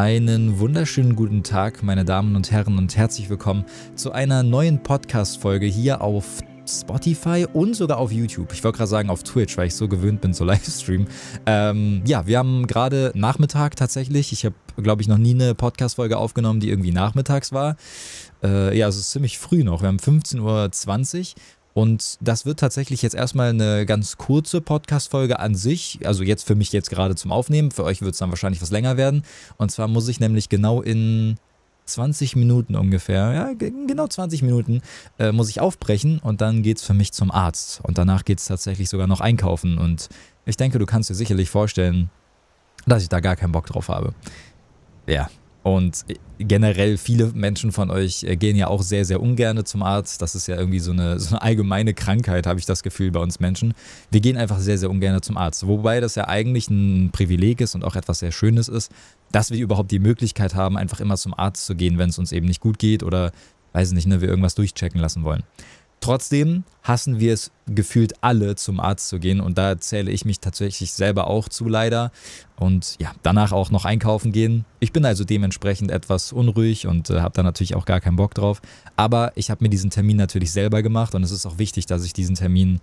Einen wunderschönen guten Tag, meine Damen und Herren, und herzlich willkommen zu einer neuen Podcast-Folge hier auf Spotify und sogar auf YouTube. Ich wollte gerade sagen auf Twitch, weil ich so gewöhnt bin zu Livestream. Ähm, ja, wir haben gerade Nachmittag tatsächlich. Ich habe, glaube ich, noch nie eine Podcast-Folge aufgenommen, die irgendwie nachmittags war. Äh, ja, es ist ziemlich früh noch. Wir haben 15.20 Uhr. Und das wird tatsächlich jetzt erstmal eine ganz kurze Podcast-Folge an sich. Also jetzt für mich jetzt gerade zum Aufnehmen. Für euch wird es dann wahrscheinlich was länger werden. Und zwar muss ich nämlich genau in 20 Minuten ungefähr, ja, genau 20 Minuten, äh, muss ich aufbrechen und dann geht es für mich zum Arzt. Und danach geht es tatsächlich sogar noch einkaufen. Und ich denke, du kannst dir sicherlich vorstellen, dass ich da gar keinen Bock drauf habe. Ja, und generell viele Menschen von euch äh, gehen ja auch sehr, sehr ungern zum Arzt. Das ist ja irgendwie so eine, so eine allgemeine Krankheit, habe ich das Gefühl bei uns Menschen. Wir gehen einfach sehr, sehr ungern zum Arzt. Wobei das ja eigentlich ein Privileg ist und auch etwas sehr Schönes ist, dass wir überhaupt die Möglichkeit haben, einfach immer zum Arzt zu gehen, wenn es uns eben nicht gut geht oder, weiß nicht, ne, wir irgendwas durchchecken lassen wollen. Trotzdem hassen wir es gefühlt alle, zum Arzt zu gehen. Und da zähle ich mich tatsächlich selber auch zu, leider. Und ja, danach auch noch einkaufen gehen. Ich bin also dementsprechend etwas unruhig und äh, habe da natürlich auch gar keinen Bock drauf. Aber ich habe mir diesen Termin natürlich selber gemacht und es ist auch wichtig, dass ich diesen Termin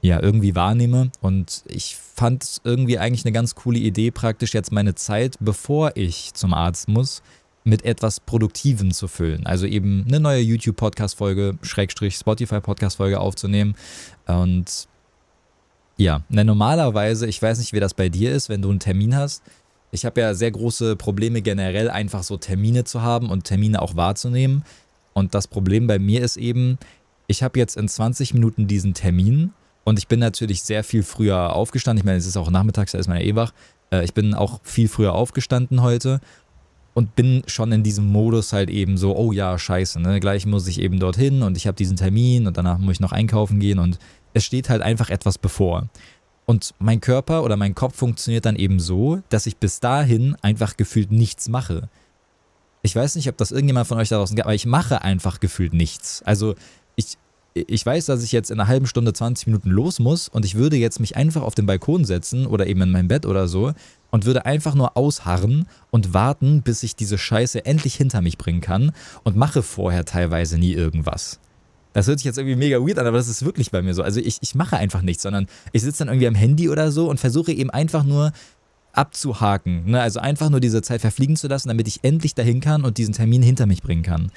ja irgendwie wahrnehme. Und ich fand es irgendwie eigentlich eine ganz coole Idee, praktisch jetzt meine Zeit, bevor ich zum Arzt muss, mit etwas Produktivem zu füllen. Also eben eine neue YouTube-Podcast-Folge, Schrägstrich Spotify-Podcast-Folge aufzunehmen. Und ja, ne, normalerweise, ich weiß nicht, wie das bei dir ist, wenn du einen Termin hast. Ich habe ja sehr große Probleme generell, einfach so Termine zu haben und Termine auch wahrzunehmen. Und das Problem bei mir ist eben, ich habe jetzt in 20 Minuten diesen Termin und ich bin natürlich sehr viel früher aufgestanden. Ich meine, es ist auch nachmittags, da ist man ja eh wach. Äh, ich bin auch viel früher aufgestanden heute und bin schon in diesem Modus halt eben so, oh ja, scheiße, ne? Gleich muss ich eben dorthin und ich habe diesen Termin und danach muss ich noch einkaufen gehen und es steht halt einfach etwas bevor. Und mein Körper oder mein Kopf funktioniert dann eben so, dass ich bis dahin einfach gefühlt nichts mache. Ich weiß nicht, ob das irgendjemand von euch da draußen gibt, aber ich mache einfach gefühlt nichts. Also ich, ich weiß, dass ich jetzt in einer halben Stunde, 20 Minuten los muss und ich würde jetzt mich einfach auf den Balkon setzen oder eben in mein Bett oder so und würde einfach nur ausharren und warten, bis ich diese Scheiße endlich hinter mich bringen kann und mache vorher teilweise nie irgendwas. Das hört sich jetzt irgendwie mega weird an, aber das ist wirklich bei mir so. Also ich, ich mache einfach nichts, sondern ich sitze dann irgendwie am Handy oder so und versuche eben einfach nur abzuhaken. Ne? Also einfach nur diese Zeit verfliegen zu lassen, damit ich endlich dahin kann und diesen Termin hinter mich bringen kann.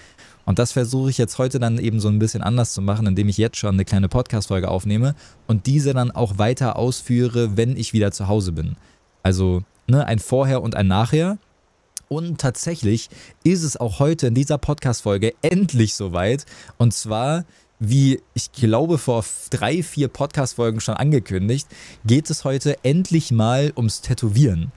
Und das versuche ich jetzt heute dann eben so ein bisschen anders zu machen, indem ich jetzt schon eine kleine Podcast-Folge aufnehme und diese dann auch weiter ausführe, wenn ich wieder zu Hause bin. Also ne, ein Vorher und ein Nachher. Und tatsächlich ist es auch heute in dieser Podcast-Folge endlich soweit. Und zwar, wie ich glaube, vor drei, vier Podcast-Folgen schon angekündigt, geht es heute endlich mal ums Tätowieren.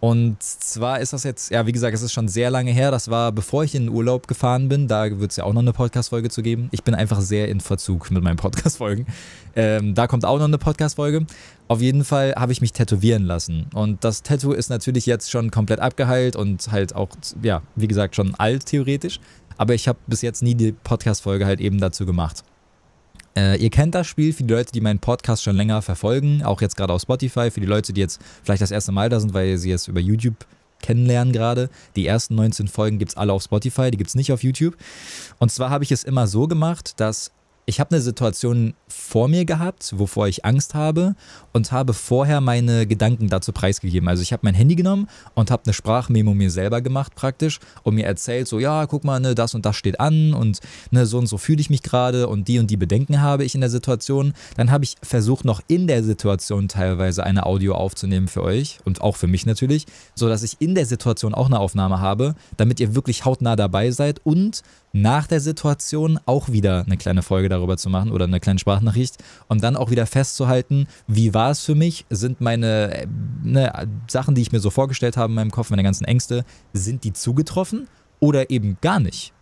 Und zwar ist das jetzt, ja, wie gesagt, es ist schon sehr lange her. Das war bevor ich in den Urlaub gefahren bin. Da wird es ja auch noch eine Podcast-Folge zu geben. Ich bin einfach sehr in Verzug mit meinen Podcast-Folgen. Ähm, da kommt auch noch eine Podcast-Folge. Auf jeden Fall habe ich mich tätowieren lassen. Und das Tattoo ist natürlich jetzt schon komplett abgeheilt und halt auch, ja, wie gesagt, schon alt theoretisch. Aber ich habe bis jetzt nie die Podcast-Folge halt eben dazu gemacht. Äh, ihr kennt das Spiel für die Leute, die meinen Podcast schon länger verfolgen, auch jetzt gerade auf Spotify, für die Leute, die jetzt vielleicht das erste Mal da sind, weil sie es über YouTube kennenlernen gerade. Die ersten 19 Folgen gibt es alle auf Spotify, die gibt es nicht auf YouTube. Und zwar habe ich es immer so gemacht, dass ich habe eine Situation vor mir gehabt, wovor ich Angst habe und habe vorher meine Gedanken dazu preisgegeben. Also ich habe mein Handy genommen und habe eine Sprachmemo mir selber gemacht praktisch und mir erzählt so, ja, guck mal, ne, das und das steht an und ne, so und so fühle ich mich gerade und die und die Bedenken habe ich in der Situation. Dann habe ich versucht, noch in der Situation teilweise eine Audio aufzunehmen für euch und auch für mich natürlich, sodass ich in der Situation auch eine Aufnahme habe, damit ihr wirklich hautnah dabei seid und nach der Situation auch wieder eine kleine Folge darüber zu machen oder eine kleine Sprachnachricht und dann auch wieder festzuhalten, wie war es für mich, sind meine äh, ne, Sachen, die ich mir so vorgestellt habe in meinem Kopf, meine ganzen Ängste, sind die zugetroffen oder eben gar nicht?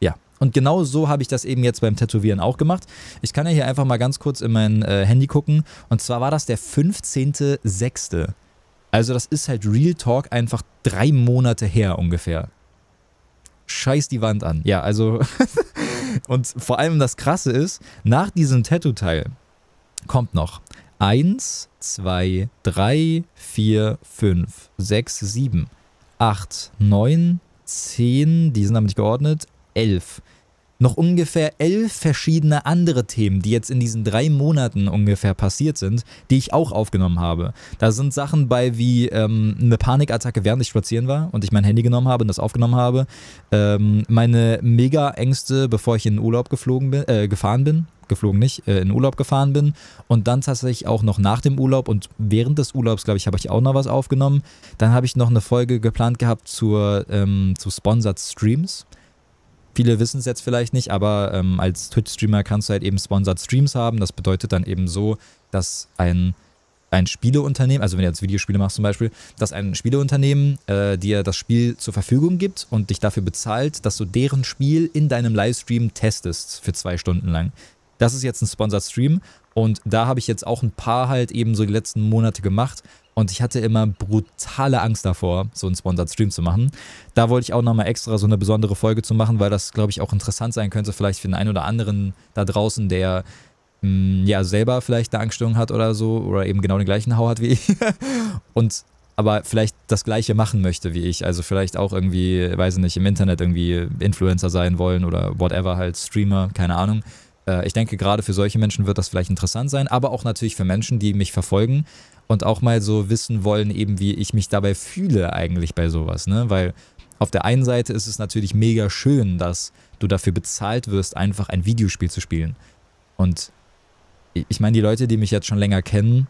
Ja, und genau so habe ich das eben jetzt beim Tätowieren auch gemacht. Ich kann ja hier einfach mal ganz kurz in mein äh, Handy gucken und zwar war das der 15.06. Also das ist halt Real Talk einfach drei Monate her ungefähr scheiß die Wand an. Ja, also. und vor allem das Krasse ist, nach diesem Tattoo-Teil kommt noch 1, 2, 3, 4, 5, 6, 7. 8, 9, 10, die sind aber nicht geordnet, 11 noch ungefähr elf verschiedene andere Themen, die jetzt in diesen drei Monaten ungefähr passiert sind, die ich auch aufgenommen habe. Da sind Sachen bei wie ähm, eine Panikattacke, während ich spazieren war und ich mein Handy genommen habe und das aufgenommen habe. Ähm, meine Mega-Ängste, bevor ich in den Urlaub geflogen bin, äh, gefahren bin. Geflogen nicht, äh, in Urlaub gefahren bin. Und dann tatsächlich auch noch nach dem Urlaub und während des Urlaubs, glaube ich, habe ich auch noch was aufgenommen. Dann habe ich noch eine Folge geplant gehabt zur, ähm, zu Sponsored Streams. Viele wissen es jetzt vielleicht nicht, aber ähm, als Twitch-Streamer kannst du halt eben Sponsored Streams haben. Das bedeutet dann eben so, dass ein, ein Spieleunternehmen, also wenn du jetzt Videospiele machst zum Beispiel, dass ein Spieleunternehmen äh, dir das Spiel zur Verfügung gibt und dich dafür bezahlt, dass du deren Spiel in deinem Livestream testest für zwei Stunden lang. Das ist jetzt ein Sponsored Stream und da habe ich jetzt auch ein paar halt eben so die letzten Monate gemacht und ich hatte immer brutale Angst davor, so einen Sponsored Stream zu machen. Da wollte ich auch nochmal extra so eine besondere Folge zu machen, weil das, glaube ich, auch interessant sein könnte, vielleicht für den einen oder anderen da draußen, der mh, hm, ja selber vielleicht eine Angststörung hat oder so oder eben genau den gleichen Hau hat wie ich. und aber vielleicht das gleiche machen möchte wie ich. Also vielleicht auch irgendwie, weiß ich nicht, im Internet irgendwie Influencer sein wollen oder whatever, halt Streamer, keine Ahnung. Äh, ich denke, gerade für solche Menschen wird das vielleicht interessant sein, aber auch natürlich für Menschen, die mich verfolgen und auch mal so wissen wollen, eben wie ich mich dabei fühle eigentlich bei sowas, ne? Weil auf der einen Seite ist es natürlich mega schön, dass du dafür bezahlt wirst, einfach ein Videospiel zu spielen. Und ich meine, die Leute, die mich jetzt schon länger kennen,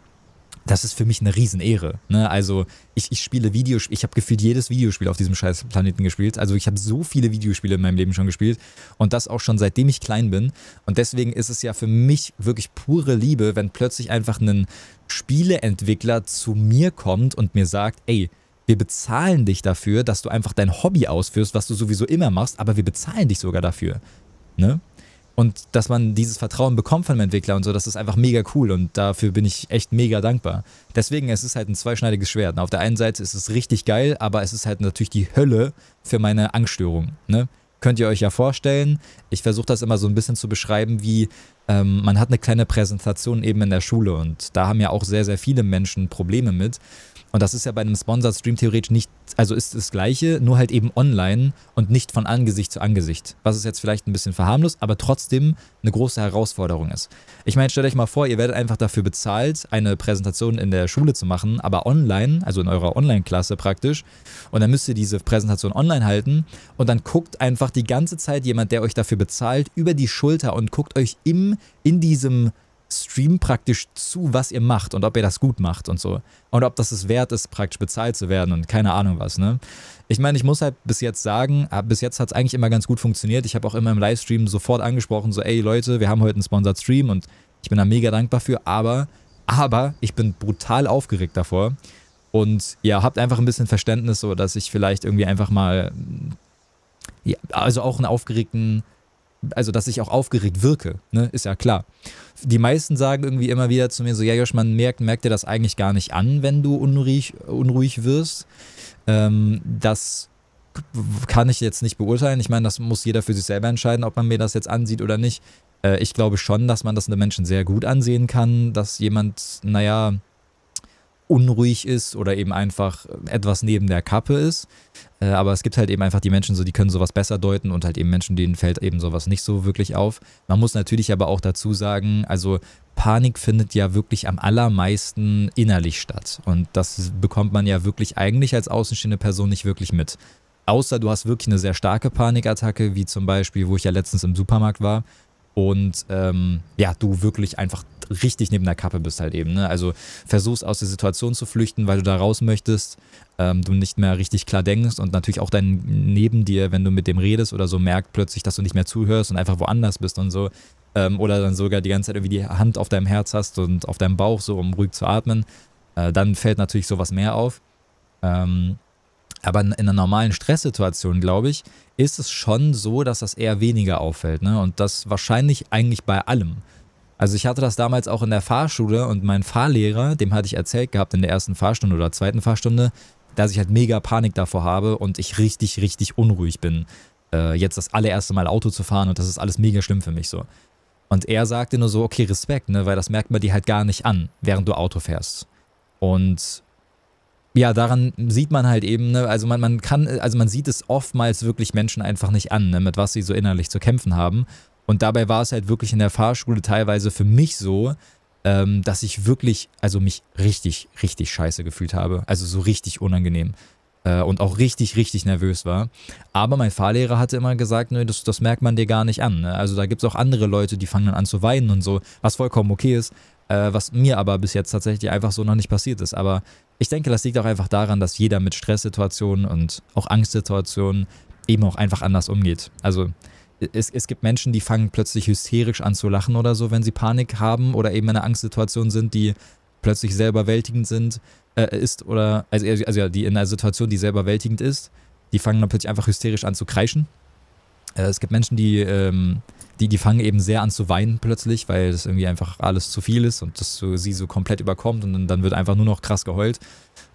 das ist für mich eine Riesenehre. Ne? Also ich, ich spiele Videospiele, ich habe gefühlt jedes Videospiel auf diesem scheiß Planeten gespielt. Also ich habe so viele Videospiele in meinem Leben schon gespielt und das auch schon seitdem ich klein bin. Und deswegen ist es ja für mich wirklich pure Liebe, wenn plötzlich einfach ein Spieleentwickler zu mir kommt und mir sagt, ey, wir bezahlen dich dafür, dass du einfach dein Hobby ausführst, was du sowieso immer machst, aber wir bezahlen dich sogar dafür. Ne? Und dass man dieses Vertrauen bekommt von dem Entwickler und so, das ist einfach mega cool und dafür bin ich echt mega dankbar. Deswegen, es ist halt ein zweischneidiges Schwert. Auf der einen Seite ist es richtig geil, aber es ist halt natürlich die Hölle für meine Angststörung. Ne? Könnt ihr euch ja vorstellen, ich versuche das immer so ein bisschen zu beschreiben, wie ähm, man hat eine kleine Präsentation eben in der Schule und da haben ja auch sehr, sehr viele Menschen Probleme mit. Und das ist ja bei einem Sponsored Stream theoretisch nicht, also ist das gleiche, nur halt eben online und nicht von Angesicht zu Angesicht. Was ist jetzt vielleicht ein bisschen verharmlos, aber trotzdem eine große Herausforderung ist. Ich meine, stellt euch mal vor, ihr werdet einfach dafür bezahlt, eine Präsentation in der Schule zu machen, aber online, also in eurer Online-Klasse praktisch. Und dann müsst ihr diese Präsentation online halten und dann guckt einfach die ganze Zeit jemand, der euch dafür bezahlt, über die Schulter und guckt euch im, in diesem Stream praktisch zu, was ihr macht und ob ihr das gut macht und so. Und ob das es wert ist, praktisch bezahlt zu werden und keine Ahnung was, ne? Ich meine, ich muss halt bis jetzt sagen, ah, bis jetzt hat es eigentlich immer ganz gut funktioniert. Ich habe auch immer im Livestream sofort angesprochen, so, ey Leute, wir haben heute einen Sponsored Stream und ich bin da mega dankbar für, aber, aber ich bin brutal aufgeregt davor. Und ja, habt einfach ein bisschen Verständnis, so dass ich vielleicht irgendwie einfach mal, ja, also auch einen aufgeregten also dass ich auch aufgeregt wirke, ne, ist ja klar. Die meisten sagen irgendwie immer wieder zu mir so, ja Josh, man merkt, merkt dir das eigentlich gar nicht an, wenn du unruhig, unruhig wirst. Ähm, das kann ich jetzt nicht beurteilen. Ich meine, das muss jeder für sich selber entscheiden, ob man mir das jetzt ansieht oder nicht. Äh, ich glaube schon, dass man das den Menschen sehr gut ansehen kann, dass jemand, naja, unruhig ist oder eben einfach etwas neben der Kappe ist. Äh, aber es gibt halt eben einfach die Menschen, so die können sowas besser deuten und halt eben Menschen, denen fällt eben sowas nicht so wirklich auf. Man muss natürlich aber auch dazu sagen, also Panik findet ja wirklich am allermeisten innerlich statt. Und das bekommt man ja wirklich eigentlich als außenstehende Person nicht wirklich mit. Außer du hast wirklich eine sehr starke Panikattacke, wie zum Beispiel, wo ich ja letztens im Supermarkt war und ähm, ja, du wirklich einfach richtig neben der Kappe bist halt eben. Ne? Also versuchst aus der Situation zu flüchten, weil du da raus möchtest, ähm, du nicht mehr richtig klar denkst und natürlich auch dein neben dir, wenn du mit dem redest oder so, merkt plötzlich, dass du nicht mehr zuhörst und einfach woanders bist und so. Ähm, oder dann sogar die ganze Zeit irgendwie die Hand auf deinem Herz hast und auf deinem Bauch, so um ruhig zu atmen. Äh, dann fällt natürlich sowas mehr auf. Ähm, aber in einer normalen Stresssituation, glaube ich, ist es schon so, dass das eher weniger auffällt. Ne? Und das wahrscheinlich eigentlich bei allem. Also ich hatte das damals auch in der Fahrschule und mein Fahrlehrer, dem hatte ich erzählt gehabt in der ersten Fahrstunde oder zweiten Fahrstunde, dass ich halt mega Panik davor habe und ich richtig, richtig unruhig bin, äh, jetzt das allererste Mal Auto zu fahren und das ist alles mega schlimm für mich so. Und er sagte nur so, okay, Respekt, ne, weil das merkt man dir halt gar nicht an, während du Auto fährst. Und ja, daran sieht man halt eben, ne, also man, man kann, also man sieht es oftmals wirklich Menschen einfach nicht an, ne, mit was sie so innerlich zu kämpfen haben. Und dabei war es halt wirklich in der Fahrschule teilweise für mich so, ähm, dass ich wirklich, also mich richtig, richtig scheiße gefühlt habe. Also so richtig unangenehm. Äh, und auch richtig, richtig nervös war. Aber mein Fahrlehrer hatte immer gesagt, nö, das, das merkt man dir gar nicht an. Ne? Also da gibt es auch andere Leute, die fangen dann an zu weinen und so, was vollkommen okay ist. Äh, was mir aber bis jetzt tatsächlich einfach so noch nicht passiert ist. Aber ich denke, das liegt auch einfach daran, dass jeder mit Stresssituationen und auch Angstsituationen eben auch einfach anders umgeht. Also es, es gibt Menschen, die fangen plötzlich hysterisch an zu lachen oder so, wenn sie Panik haben oder eben in einer Angstsituation sind, die plötzlich sehr überwältigend sind, äh, ist oder, also, also ja, die in einer Situation, die sehr überwältigend ist, die fangen dann plötzlich einfach hysterisch an zu kreischen. Äh, es gibt Menschen, die, ähm, die, die fangen eben sehr an zu weinen plötzlich, weil das irgendwie einfach alles zu viel ist und das so, sie so komplett überkommt und dann wird einfach nur noch krass geheult.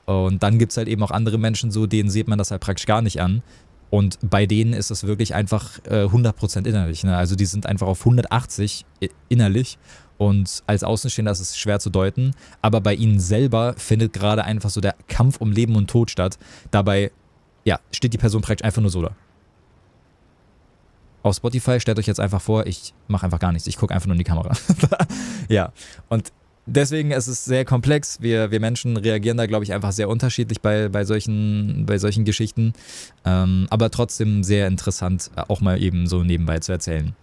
Und dann gibt es halt eben auch andere Menschen so, denen sieht man das halt praktisch gar nicht an. Und bei denen ist es wirklich einfach äh, 100% innerlich. Ne? Also die sind einfach auf 180 innerlich. Und als Außenstehender ist es schwer zu deuten. Aber bei ihnen selber findet gerade einfach so der Kampf um Leben und Tod statt. Dabei, ja, steht die Person praktisch einfach nur so da. Auf Spotify stellt euch jetzt einfach vor, ich mache einfach gar nichts. Ich gucke einfach nur in die Kamera. ja, und deswegen ist es sehr komplex. Wir, wir Menschen reagieren da, glaube ich, einfach sehr unterschiedlich bei, bei, solchen, bei solchen Geschichten. Ähm, aber trotzdem sehr interessant, äh, auch mal eben so nebenbei zu erzählen.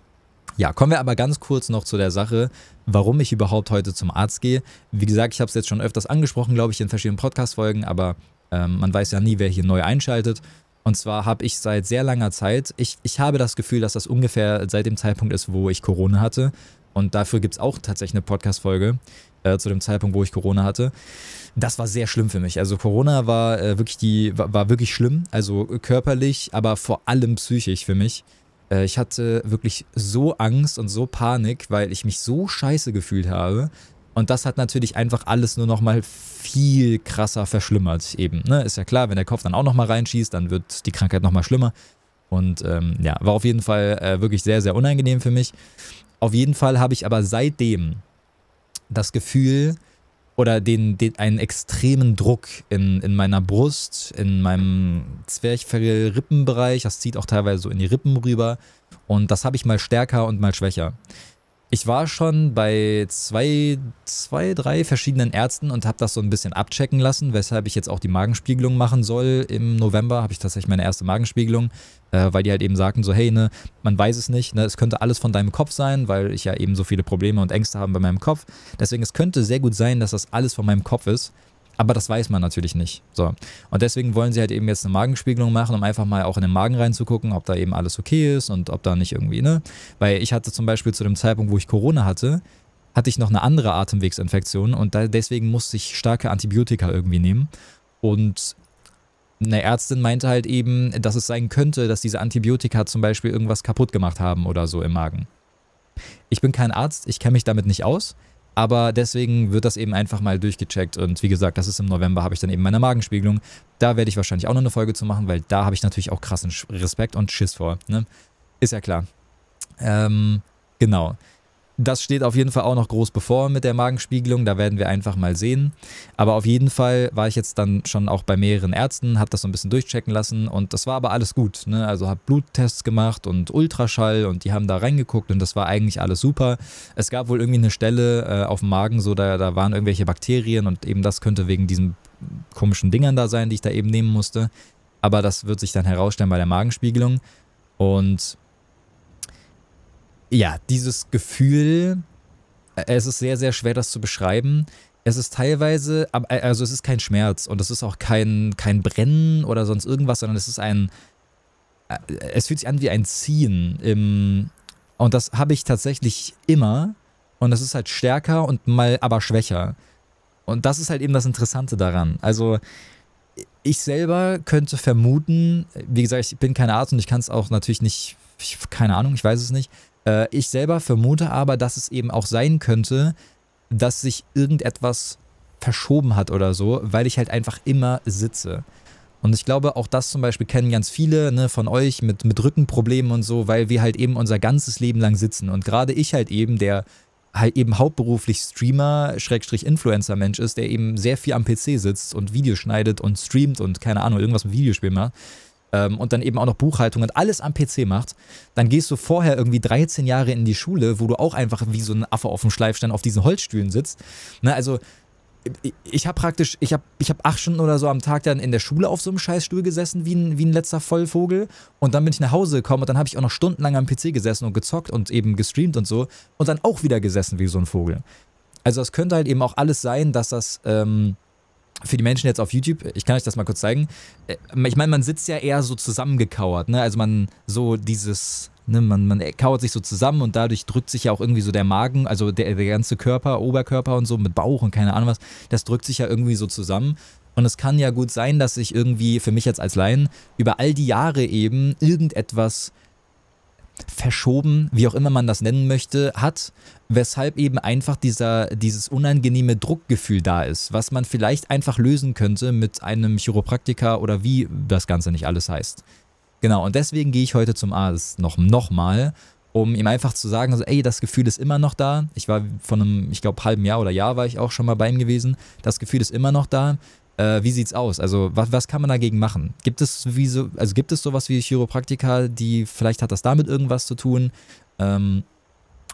Ja, kommen wir aber ganz kurz noch zu der Sache, warum ich überhaupt heute zum Arzt gehe. Wie gesagt, ich habe es jetzt schon öfters angesprochen, glaube ich, in verschiedenen Podcast-Folgen, aber ähm, man weiß ja nie, wer hier neu einschaltet. Und zwar habe ich seit sehr langer Zeit, ich, ich habe das Gefühl, dass das ungefähr seit dem Zeitpunkt ist, wo ich Corona hatte. Und dafür gibt es auch tatsächlich eine Podcast-Folge äh, zu dem Zeitpunkt, wo ich Corona hatte. Das war sehr schlimm für mich. Also Corona war äh, wirklich die, war, war, wirklich schlimm. Also körperlich, aber vor allem psychisch für mich. Äh, ich hatte wirklich so Angst und so Panik, weil ich mich so scheiße gefühlt habe. Und das hat natürlich einfach alles nur nochmal viel krasser verschlimmert eben. Ne? Ist ja klar, wenn der Kopf dann auch nochmal reinschießt, dann wird die Krankheit nochmal schlimmer. Und ähm, ja, war auf jeden Fall äh, wirklich sehr, sehr unangenehm für mich. Auf jeden Fall habe ich aber seitdem das Gefühl oder den, den, einen extremen Druck in, in meiner Brust, in meinem Zwerchfell-Rippenbereich. Das zieht auch teilweise so in die Rippen rüber. Und das habe ich mal stärker und mal schwächer. Ich war schon bei zwei, zwei drei verschiedenen Ärzten und habe das so ein bisschen abchecken lassen, weshalb ich jetzt auch die Magenspiegelung machen soll. Im November habe ich tatsächlich meine erste Magenspiegelung, äh, weil die halt eben sagten so, hey, ne, man weiß es nicht, ne, es könnte alles von deinem Kopf sein, weil ich ja eben so viele Probleme und Ängste habe bei meinem Kopf. Deswegen, es könnte sehr gut sein, dass das alles von meinem Kopf ist. Aber das weiß man natürlich nicht. So. Und deswegen wollen sie halt eben jetzt eine Magenspiegelung machen, um einfach mal auch in den Magen reinzugucken, ob da eben alles okay ist und ob da nicht irgendwie, ne? Weil ich hatte zum Beispiel zu dem Zeitpunkt, wo ich Corona hatte, hatte ich noch eine andere Atemwegsinfektion und da, deswegen musste ich starke Antibiotika irgendwie nehmen. Und eine Ärztin meinte halt eben, dass es sein könnte, dass diese Antibiotika zum Beispiel irgendwas kaputt gemacht haben oder so im Magen. Ich bin kein Arzt, ich kenne mich damit nicht aus. Aber deswegen wird das eben einfach mal durchgecheckt. Und wie gesagt, das ist im November, habe ich dann eben meine Magenspiegelung. Da werde ich wahrscheinlich auch noch eine Folge zu machen, weil da habe ich natürlich auch krassen Respekt und Schiss vor. Ne? Ist ja klar. Ähm, genau. Das steht auf jeden Fall auch noch groß bevor mit der Magenspiegelung. Da werden wir einfach mal sehen. Aber auf jeden Fall war ich jetzt dann schon auch bei mehreren Ärzten, habe das so ein bisschen durchchecken lassen und das war aber alles gut. Ne? Also habe Bluttests gemacht und Ultraschall und die haben da reingeguckt und das war eigentlich alles super. Es gab wohl irgendwie eine Stelle äh, auf dem Magen, so da, da waren irgendwelche Bakterien und eben das könnte wegen diesen komischen Dingern da sein, die ich da eben nehmen musste. Aber das wird sich dann herausstellen bei der Magenspiegelung. Und ja, dieses Gefühl, äh, es ist sehr, sehr schwer, das zu beschreiben. Es ist teilweise, äh, also es ist kein Schmerz und es ist auch kein, kein Brennen oder sonst irgendwas, sondern es ist ein, äh, es fühlt sich an wie ein Ziehen im, und das habe ich tatsächlich immer und das ist halt stärker und mal aber schwächer. Und das ist halt eben das Interessante daran. Also ich selber könnte vermuten, wie gesagt, ich bin kein Arzt und ich kann es auch natürlich nicht, ich, keine Ahnung, ich weiß es nicht, äh, ich selber vermute aber, dass es eben auch sein könnte, dass sich irgendetwas verschoben hat oder so, weil ich halt einfach immer sitze. Und ich glaube, auch das zum Beispiel kennen ganz viele ne, von euch mit, mit Rückenproblemen und so, weil wir halt eben unser ganzes Leben lang sitzen. Und gerade ich halt eben, der halt eben hauptberuflich Streamer, Schrägstrich Influencer-Mensch ist, der eben sehr viel am PC sitzt und Videos schneidet und streamt und keine Ahnung, irgendwas mit Videospielen macht ähm, und dann eben auch noch Buchhaltung und alles am PC macht, dann gehst du vorher irgendwie 13 Jahre in die Schule, wo du auch einfach wie so ein Affe auf dem Schleifstein auf diesen Holzstühlen sitzt. Ne, also ich habe praktisch, ich habe ich hab acht Stunden oder so am Tag dann in der Schule auf so einem Scheißstuhl gesessen, wie ein, wie ein letzter Vollvogel. Und dann bin ich nach Hause gekommen und dann habe ich auch noch stundenlang am PC gesessen und gezockt und eben gestreamt und so. Und dann auch wieder gesessen wie so ein Vogel. Also es könnte halt eben auch alles sein, dass das ähm, für die Menschen jetzt auf YouTube, ich kann euch das mal kurz zeigen. Äh, ich meine, man sitzt ja eher so zusammengekauert, ne? Also man so dieses Ne, man, man kauert sich so zusammen und dadurch drückt sich ja auch irgendwie so der Magen, also der, der ganze Körper, Oberkörper und so mit Bauch und keine Ahnung was, das drückt sich ja irgendwie so zusammen. Und es kann ja gut sein, dass sich irgendwie, für mich jetzt als Laien, über all die Jahre eben irgendetwas verschoben, wie auch immer man das nennen möchte, hat, weshalb eben einfach dieser, dieses unangenehme Druckgefühl da ist, was man vielleicht einfach lösen könnte mit einem Chiropraktiker oder wie das Ganze nicht alles heißt. Genau, und deswegen gehe ich heute zum Arzt noch, noch mal, um ihm einfach zu sagen, also, ey, das Gefühl ist immer noch da. Ich war von einem, ich glaube, halben Jahr oder Jahr war ich auch schon mal bei ihm gewesen. Das Gefühl ist immer noch da. Äh, wie sieht's aus? Also, was, was kann man dagegen machen? Gibt es wie so, also gibt es sowas wie Chiropraktika, die vielleicht hat das damit irgendwas zu tun? Ähm,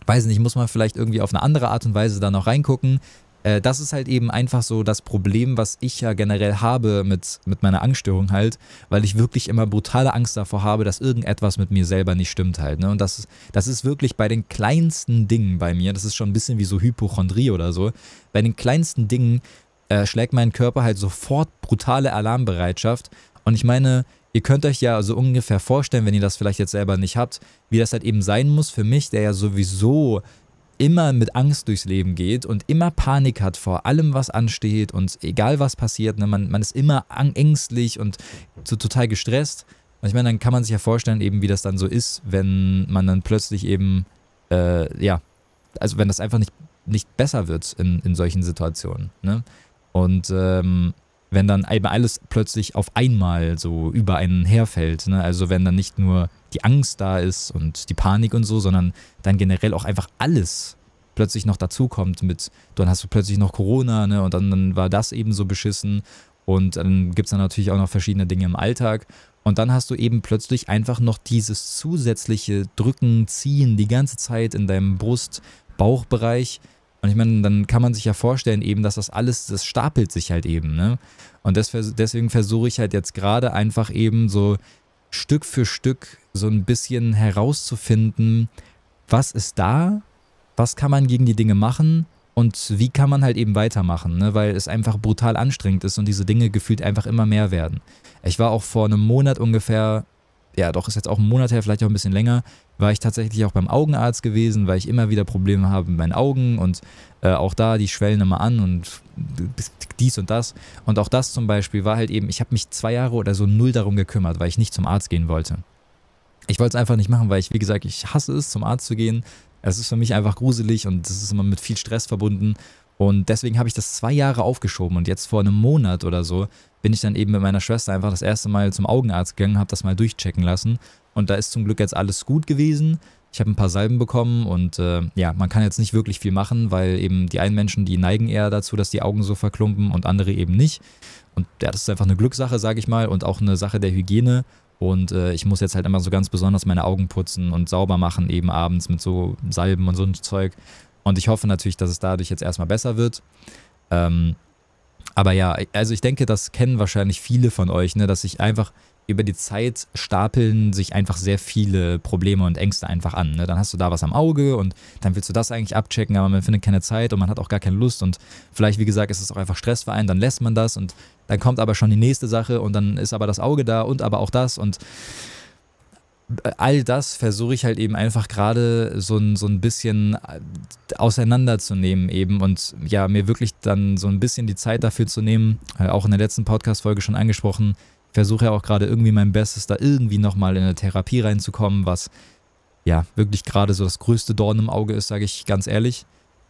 weiß nicht, muss man vielleicht irgendwie auf eine andere Art und Weise da noch reingucken. Äh, das ist halt eben einfach so das Problem, was ich ja generell habe mit, mit meiner Angststörung halt, weil ich wirklich immer brutale Angst davor habe, dass irgendetwas mit mir selber nicht stimmt halt. Ne? Und das, das ist wirklich bei den kleinsten Dingen bei mir, das ist schon ein bisschen wie so Hypochondrie oder so, bei den kleinsten Dingen äh, schlägt mein Körper halt sofort brutale Alarmbereitschaft. Und ich meine, ihr könnt euch ja so ungefähr vorstellen, wenn ihr das vielleicht jetzt selber nicht habt, wie das halt eben sein muss für mich, der ja sowieso immer mit Angst durchs Leben geht und immer Panik hat vor allem, was ansteht und egal was passiert, ne, man, man ist immer ängstlich und so total gestresst. Und ich meine, dann kann man sich ja vorstellen, eben wie das dann so ist, wenn man dann plötzlich eben, äh, ja, also wenn das einfach nicht, nicht besser wird in, in solchen Situationen. Ne? Und ähm, wenn dann eben alles plötzlich auf einmal so über einen herfällt. Ne? Also wenn dann nicht nur die Angst da ist und die Panik und so, sondern dann generell auch einfach alles plötzlich noch dazukommt mit, dann hast du plötzlich noch Corona, ne? Und dann, dann war das eben so beschissen. Und dann gibt es dann natürlich auch noch verschiedene Dinge im Alltag. Und dann hast du eben plötzlich einfach noch dieses zusätzliche Drücken, Ziehen die ganze Zeit in deinem Brust-Bauchbereich. Und ich meine, dann kann man sich ja vorstellen, eben, dass das alles, das stapelt sich halt eben, ne? Und das, deswegen versuche ich halt jetzt gerade einfach eben so Stück für Stück so ein bisschen herauszufinden, was ist da, was kann man gegen die Dinge machen und wie kann man halt eben weitermachen, ne? weil es einfach brutal anstrengend ist und diese Dinge gefühlt einfach immer mehr werden. Ich war auch vor einem Monat ungefähr, ja doch, ist jetzt auch ein Monat her, vielleicht auch ein bisschen länger, war ich tatsächlich auch beim Augenarzt gewesen, weil ich immer wieder Probleme habe mit meinen Augen und äh, auch da, die schwellen immer an und dies und das. Und auch das zum Beispiel war halt eben, ich habe mich zwei Jahre oder so null darum gekümmert, weil ich nicht zum Arzt gehen wollte. Ich wollte es einfach nicht machen, weil ich, wie gesagt, ich hasse es, zum Arzt zu gehen. Es ist für mich einfach gruselig und es ist immer mit viel Stress verbunden. Und deswegen habe ich das zwei Jahre aufgeschoben und jetzt vor einem Monat oder so bin ich dann eben mit meiner Schwester einfach das erste Mal zum Augenarzt gegangen, habe das mal durchchecken lassen und da ist zum Glück jetzt alles gut gewesen. Ich habe ein paar Salben bekommen und äh, ja, man kann jetzt nicht wirklich viel machen, weil eben die einen Menschen, die neigen eher dazu, dass die Augen so verklumpen und andere eben nicht. Und ja, das ist einfach eine Glückssache, sage ich mal, und auch eine Sache der Hygiene. Und äh, ich muss jetzt halt immer so ganz besonders meine Augen putzen und sauber machen, eben abends mit so Salben und so ein Zeug. Und ich hoffe natürlich, dass es dadurch jetzt erstmal besser wird. Ähm, aber ja, also ich denke, das kennen wahrscheinlich viele von euch, ne, dass ich einfach über die Zeit stapeln sich einfach sehr viele Probleme und Ängste einfach an. Ne? Dann hast du da was am Auge und dann willst du das eigentlich abchecken, aber man findet keine Zeit und man hat auch gar keine Lust und vielleicht, wie gesagt, ist es auch einfach Stress für einen, dann lässt man das und dann kommt aber schon die nächste Sache und dann ist aber das Auge da und aber auch das und all das versuche ich halt eben einfach gerade so ein, so ein bisschen auseinanderzunehmen eben und ja, mir wirklich dann so ein bisschen die Zeit dafür zu nehmen, äh, auch in der letzten Podcast-Folge schon angesprochen, versuche ja auch gerade irgendwie mein Bestes, da irgendwie nochmal in eine Therapie reinzukommen, was ja wirklich gerade so das größte Dorn im Auge ist, sage ich ganz ehrlich.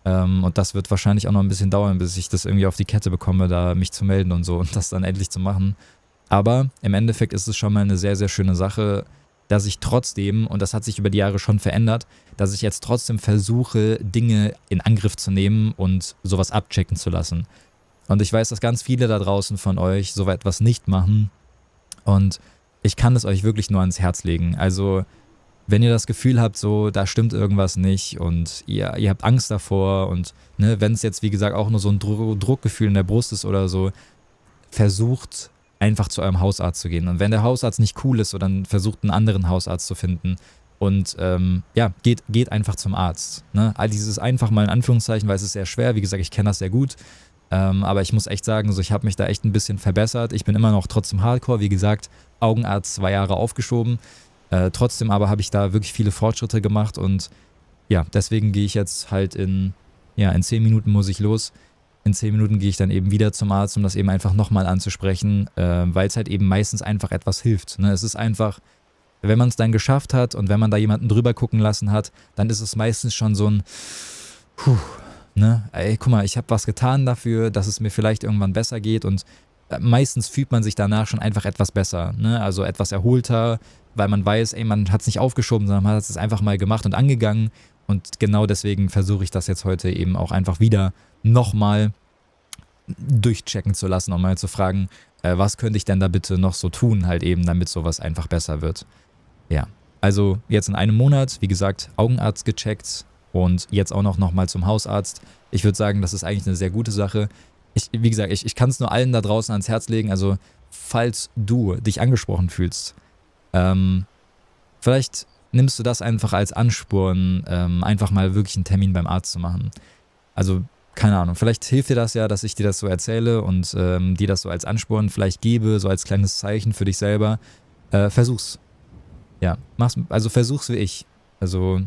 Ähm, und das wird wahrscheinlich auch noch ein bisschen dauern, bis ich das irgendwie auf die Kette bekomme, da mich zu melden und so und das dann endlich zu machen. Aber im Endeffekt ist es schon mal eine sehr, sehr schöne Sache, dass ich trotzdem, und das hat sich über die Jahre schon verändert, dass ich jetzt trotzdem versuche, Dinge in Angriff zu nehmen und sowas abchecken zu lassen. Und ich weiß, dass ganz viele da draußen von euch so etwas nicht machen. Und ich kann es euch wirklich nur ans Herz legen. Also, wenn ihr das Gefühl habt, so, da stimmt irgendwas nicht und ihr, ihr habt Angst davor und ne, wenn es jetzt, wie gesagt, auch nur so ein Dro Druckgefühl in der Brust ist oder so, versucht einfach zu eurem Hausarzt zu gehen. Und wenn der Hausarzt nicht cool ist, so, dann versucht einen anderen Hausarzt zu finden. Und ähm, ja, geht, geht einfach zum Arzt. Ne? All dieses einfach mal in Anführungszeichen, weil es ist sehr schwer. Wie gesagt, ich kenne das sehr gut. Ähm, aber ich muss echt sagen, so, ich habe mich da echt ein bisschen verbessert. Ich bin immer noch trotzdem Hardcore. Wie gesagt, Augenarzt zwei Jahre aufgeschoben. Äh, trotzdem aber habe ich da wirklich viele Fortschritte gemacht und ja, deswegen gehe ich jetzt halt in, ja, in zehn Minuten muss ich los. In zehn Minuten gehe ich dann eben wieder zum Arzt, um das eben einfach nochmal anzusprechen, äh, weil es halt eben meistens einfach etwas hilft. Ne? Es ist einfach, wenn man es dann geschafft hat und wenn man da jemanden drüber gucken lassen hat, dann ist es meistens schon so ein, puh, ne, ey, guck mal, ich habe was getan dafür, dass es mir vielleicht irgendwann besser geht und äh, meistens fühlt man sich danach schon einfach etwas besser, ne? also etwas erholter, weil man weiß, ey, man hat es nicht aufgeschoben, sondern man hat es einfach mal gemacht und angegangen. Und genau deswegen versuche ich das jetzt heute eben auch einfach wieder nochmal durchchecken zu lassen, um mal zu fragen, äh, was könnte ich denn da bitte noch so tun, halt eben, damit sowas einfach besser wird. Ja, also jetzt in einem Monat, wie gesagt, Augenarzt gecheckt und jetzt auch noch nochmal zum Hausarzt. Ich würde sagen, das ist eigentlich eine sehr gute Sache. Ich, wie gesagt, ich, ich kann es nur allen da draußen ans Herz legen. Also, falls du dich angesprochen fühlst, ähm, vielleicht nimmst du das einfach als Ansporn, ähm, einfach mal wirklich einen Termin beim Arzt zu machen. Also, keine Ahnung, vielleicht hilft dir das ja, dass ich dir das so erzähle und ähm, dir das so als Ansporn vielleicht gebe, so als kleines Zeichen für dich selber. Äh, versuch's. Ja, mach's, also versuch's wie ich. Also,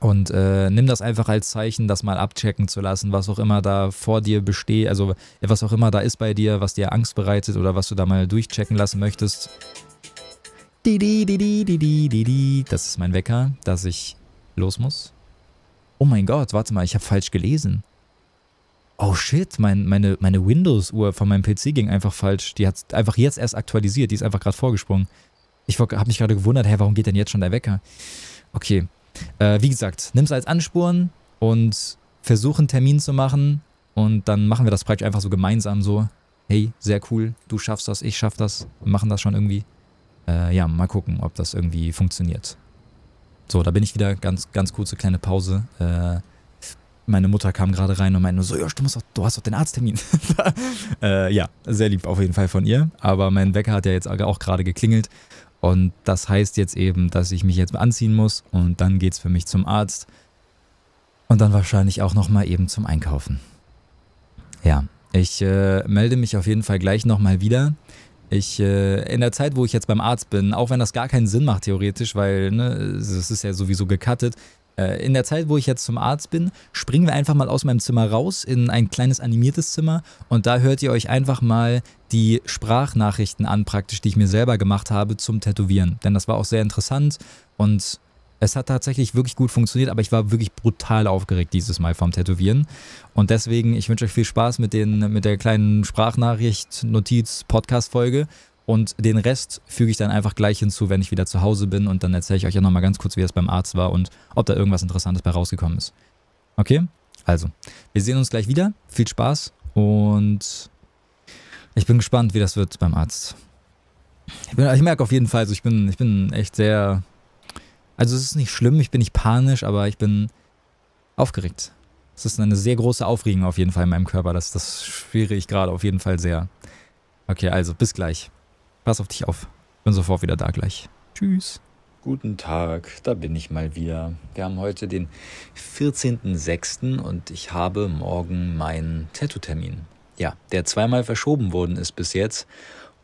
und äh, nimm das einfach als Zeichen, das mal abchecken zu lassen, was auch immer da vor dir besteht, also was auch immer da ist bei dir, was dir Angst bereitet oder was du da mal durchchecken lassen möchtest. Das ist mein Wecker, dass ich los muss. Oh mein Gott, warte mal, ich habe falsch gelesen. Oh shit, mein, meine, meine Windows-Uhr von meinem PC ging einfach falsch. Die hat einfach jetzt erst aktualisiert, die ist einfach gerade vorgesprungen. Ich habe mich gerade gewundert, hä, warum geht denn jetzt schon der Wecker? Okay, äh, wie gesagt, nimm es als Ansporn und versuch einen Termin zu machen und dann machen wir das praktisch einfach so gemeinsam so. Hey, sehr cool, du schaffst das, ich schaff das, wir machen das schon irgendwie. Äh, ja, mal gucken, ob das irgendwie funktioniert. So, da bin ich wieder. Ganz, ganz kurze kleine Pause. Äh, meine Mutter kam gerade rein und meinte nur so, ja, du, musst doch, du hast doch den Arzttermin. äh, ja, sehr lieb auf jeden Fall von ihr. Aber mein Wecker hat ja jetzt auch gerade geklingelt. Und das heißt jetzt eben, dass ich mich jetzt anziehen muss und dann geht es für mich zum Arzt. Und dann wahrscheinlich auch nochmal eben zum Einkaufen. Ja, ich äh, melde mich auf jeden Fall gleich nochmal wieder. Ich, äh, in der Zeit, wo ich jetzt beim Arzt bin, auch wenn das gar keinen Sinn macht, theoretisch, weil ne, es ist ja sowieso gecuttet, äh, in der Zeit, wo ich jetzt zum Arzt bin, springen wir einfach mal aus meinem Zimmer raus in ein kleines animiertes Zimmer und da hört ihr euch einfach mal die Sprachnachrichten an, praktisch, die ich mir selber gemacht habe zum Tätowieren. Denn das war auch sehr interessant und es hat tatsächlich wirklich gut funktioniert, aber ich war wirklich brutal aufgeregt dieses Mal vom Tätowieren. Und deswegen, ich wünsche euch viel Spaß mit, den, mit der kleinen Sprachnachricht, Notiz, Podcast-Folge. Und den Rest füge ich dann einfach gleich hinzu, wenn ich wieder zu Hause bin. Und dann erzähle ich euch ja nochmal ganz kurz, wie es beim Arzt war und ob da irgendwas Interessantes bei rausgekommen ist. Okay? Also, wir sehen uns gleich wieder. Viel Spaß und ich bin gespannt, wie das wird beim Arzt. Ich, bin, ich merke auf jeden Fall, also ich bin, ich bin echt sehr also es ist nicht schlimm, ich bin nicht panisch, aber ich bin aufgeregt. Es ist eine sehr große Aufregung auf jeden Fall in meinem Körper. Das, das spüre ich gerade auf jeden Fall sehr. Okay, also bis gleich. Pass auf dich auf. Bin sofort wieder da gleich. Tschüss. Guten Tag, da bin ich mal wieder. Wir haben heute den 14.06. und ich habe morgen meinen Tattoo-Termin. Ja, der zweimal verschoben worden ist bis jetzt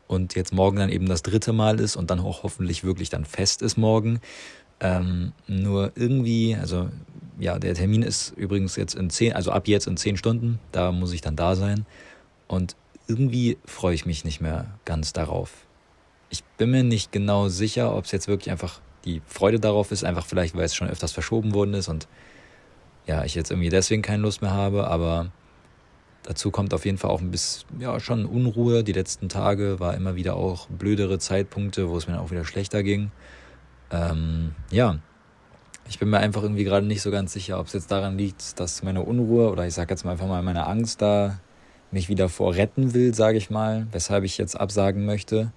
und jetzt morgen dann eben das dritte Mal ist und dann auch hoffentlich wirklich dann fest ist morgen. Ähm, nur irgendwie, also ja, der Termin ist übrigens jetzt in zehn, also ab jetzt in zehn Stunden, da muss ich dann da sein. Und irgendwie freue ich mich nicht mehr ganz darauf. Ich bin mir nicht genau sicher, ob es jetzt wirklich einfach die Freude darauf ist, einfach vielleicht, weil es schon öfters verschoben worden ist und ja, ich jetzt irgendwie deswegen keine Lust mehr habe, aber dazu kommt auf jeden Fall auch ein bisschen, ja, schon Unruhe. Die letzten Tage war immer wieder auch blödere Zeitpunkte, wo es mir auch wieder schlechter ging. Ähm, ja, ich bin mir einfach irgendwie gerade nicht so ganz sicher, ob es jetzt daran liegt, dass meine Unruhe oder ich sage jetzt mal einfach mal meine Angst da mich wieder vor retten will, sage ich mal, weshalb ich jetzt absagen möchte.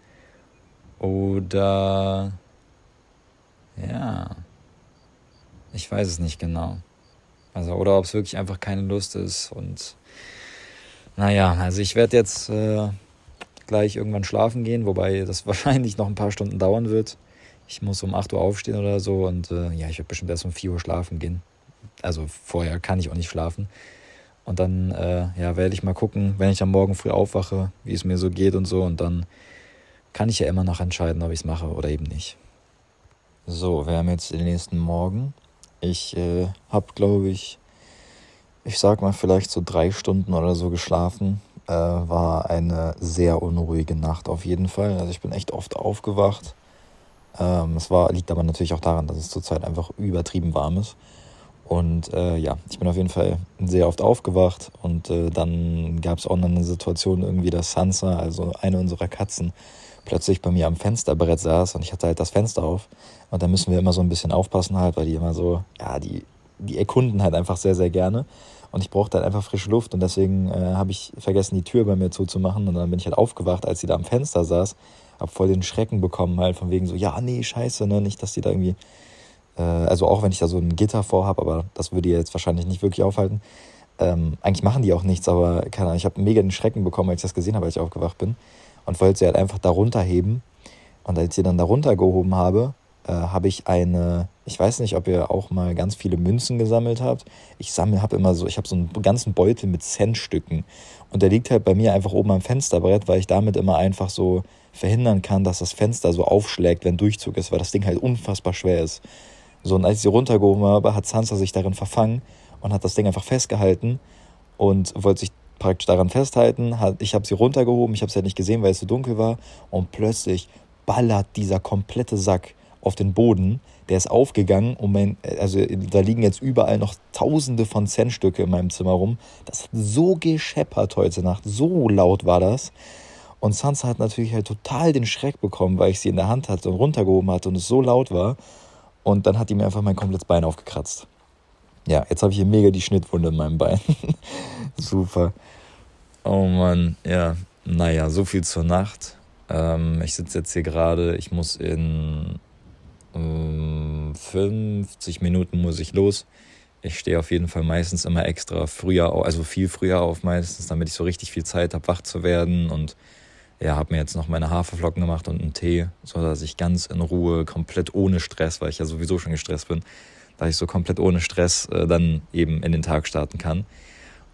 Oder ja, ich weiß es nicht genau. Also, oder ob es wirklich einfach keine Lust ist. Und naja, also ich werde jetzt äh, gleich irgendwann schlafen gehen, wobei das wahrscheinlich noch ein paar Stunden dauern wird. Ich muss um 8 Uhr aufstehen oder so und äh, ja, ich werde bestimmt erst um 4 Uhr schlafen gehen. Also vorher kann ich auch nicht schlafen. Und dann äh, ja, werde ich mal gucken, wenn ich am Morgen früh aufwache, wie es mir so geht und so. Und dann kann ich ja immer noch entscheiden, ob ich es mache oder eben nicht. So, wir haben jetzt den nächsten Morgen. Ich äh, habe, glaube ich, ich sag mal vielleicht so drei Stunden oder so geschlafen. Äh, war eine sehr unruhige Nacht auf jeden Fall. Also ich bin echt oft aufgewacht. Ähm, es war, liegt aber natürlich auch daran, dass es zurzeit einfach übertrieben warm ist. Und äh, ja, ich bin auf jeden Fall sehr oft aufgewacht und äh, dann gab es auch noch eine Situation irgendwie, dass Sansa, also eine unserer Katzen, plötzlich bei mir am Fensterbrett saß und ich hatte halt das Fenster auf. Und da müssen wir immer so ein bisschen aufpassen halt, weil die immer so, ja, die, die erkunden halt einfach sehr, sehr gerne. Und ich brauchte halt einfach frische Luft und deswegen äh, habe ich vergessen, die Tür bei mir zuzumachen. Und dann bin ich halt aufgewacht, als sie da am Fenster saß. Hab voll den Schrecken bekommen, halt von wegen so, ja, nee, scheiße, ne, nicht, dass die da irgendwie, äh, also auch wenn ich da so ein Gitter vorhab, aber das würde ihr jetzt wahrscheinlich nicht wirklich aufhalten. Ähm, eigentlich machen die auch nichts, aber keine Ahnung, ich habe mega den Schrecken bekommen, als ich das gesehen habe, als ich aufgewacht bin und wollte sie halt einfach darunter heben. Und als ich sie dann darunter gehoben habe, äh, habe ich eine, ich weiß nicht, ob ihr auch mal ganz viele Münzen gesammelt habt. Ich sammle, habe immer so, ich habe so einen ganzen Beutel mit Centstücken. Und der liegt halt bei mir einfach oben am Fensterbrett, weil ich damit immer einfach so verhindern kann, dass das Fenster so aufschlägt, wenn Durchzug ist, weil das Ding halt unfassbar schwer ist. So, und als ich sie runtergehoben habe, hat Sansa sich darin verfangen und hat das Ding einfach festgehalten und wollte sich praktisch daran festhalten. Ich habe sie runtergehoben, ich habe sie halt nicht gesehen, weil es so dunkel war. Und plötzlich ballert dieser komplette Sack auf den Boden. Der ist aufgegangen und mein, also da liegen jetzt überall noch tausende von Centstücke in meinem Zimmer rum. Das hat so gescheppert heute Nacht, so laut war das. Und Sansa hat natürlich halt total den Schreck bekommen, weil ich sie in der Hand hatte und runtergehoben hatte und es so laut war. Und dann hat die mir einfach mein komplettes Bein aufgekratzt. Ja, jetzt habe ich hier mega die Schnittwunde in meinem Bein. Super. Oh Mann, ja. Naja, so viel zur Nacht. Ähm, ich sitze jetzt hier gerade, ich muss in ähm, 50 Minuten muss ich los. Ich stehe auf jeden Fall meistens immer extra früher, also viel früher auf meistens, damit ich so richtig viel Zeit habe, wach zu werden. Und ja, habe mir jetzt noch meine Haferflocken gemacht und einen Tee, sodass ich ganz in Ruhe, komplett ohne Stress, weil ich ja sowieso schon gestresst bin, dass ich so komplett ohne Stress äh, dann eben in den Tag starten kann.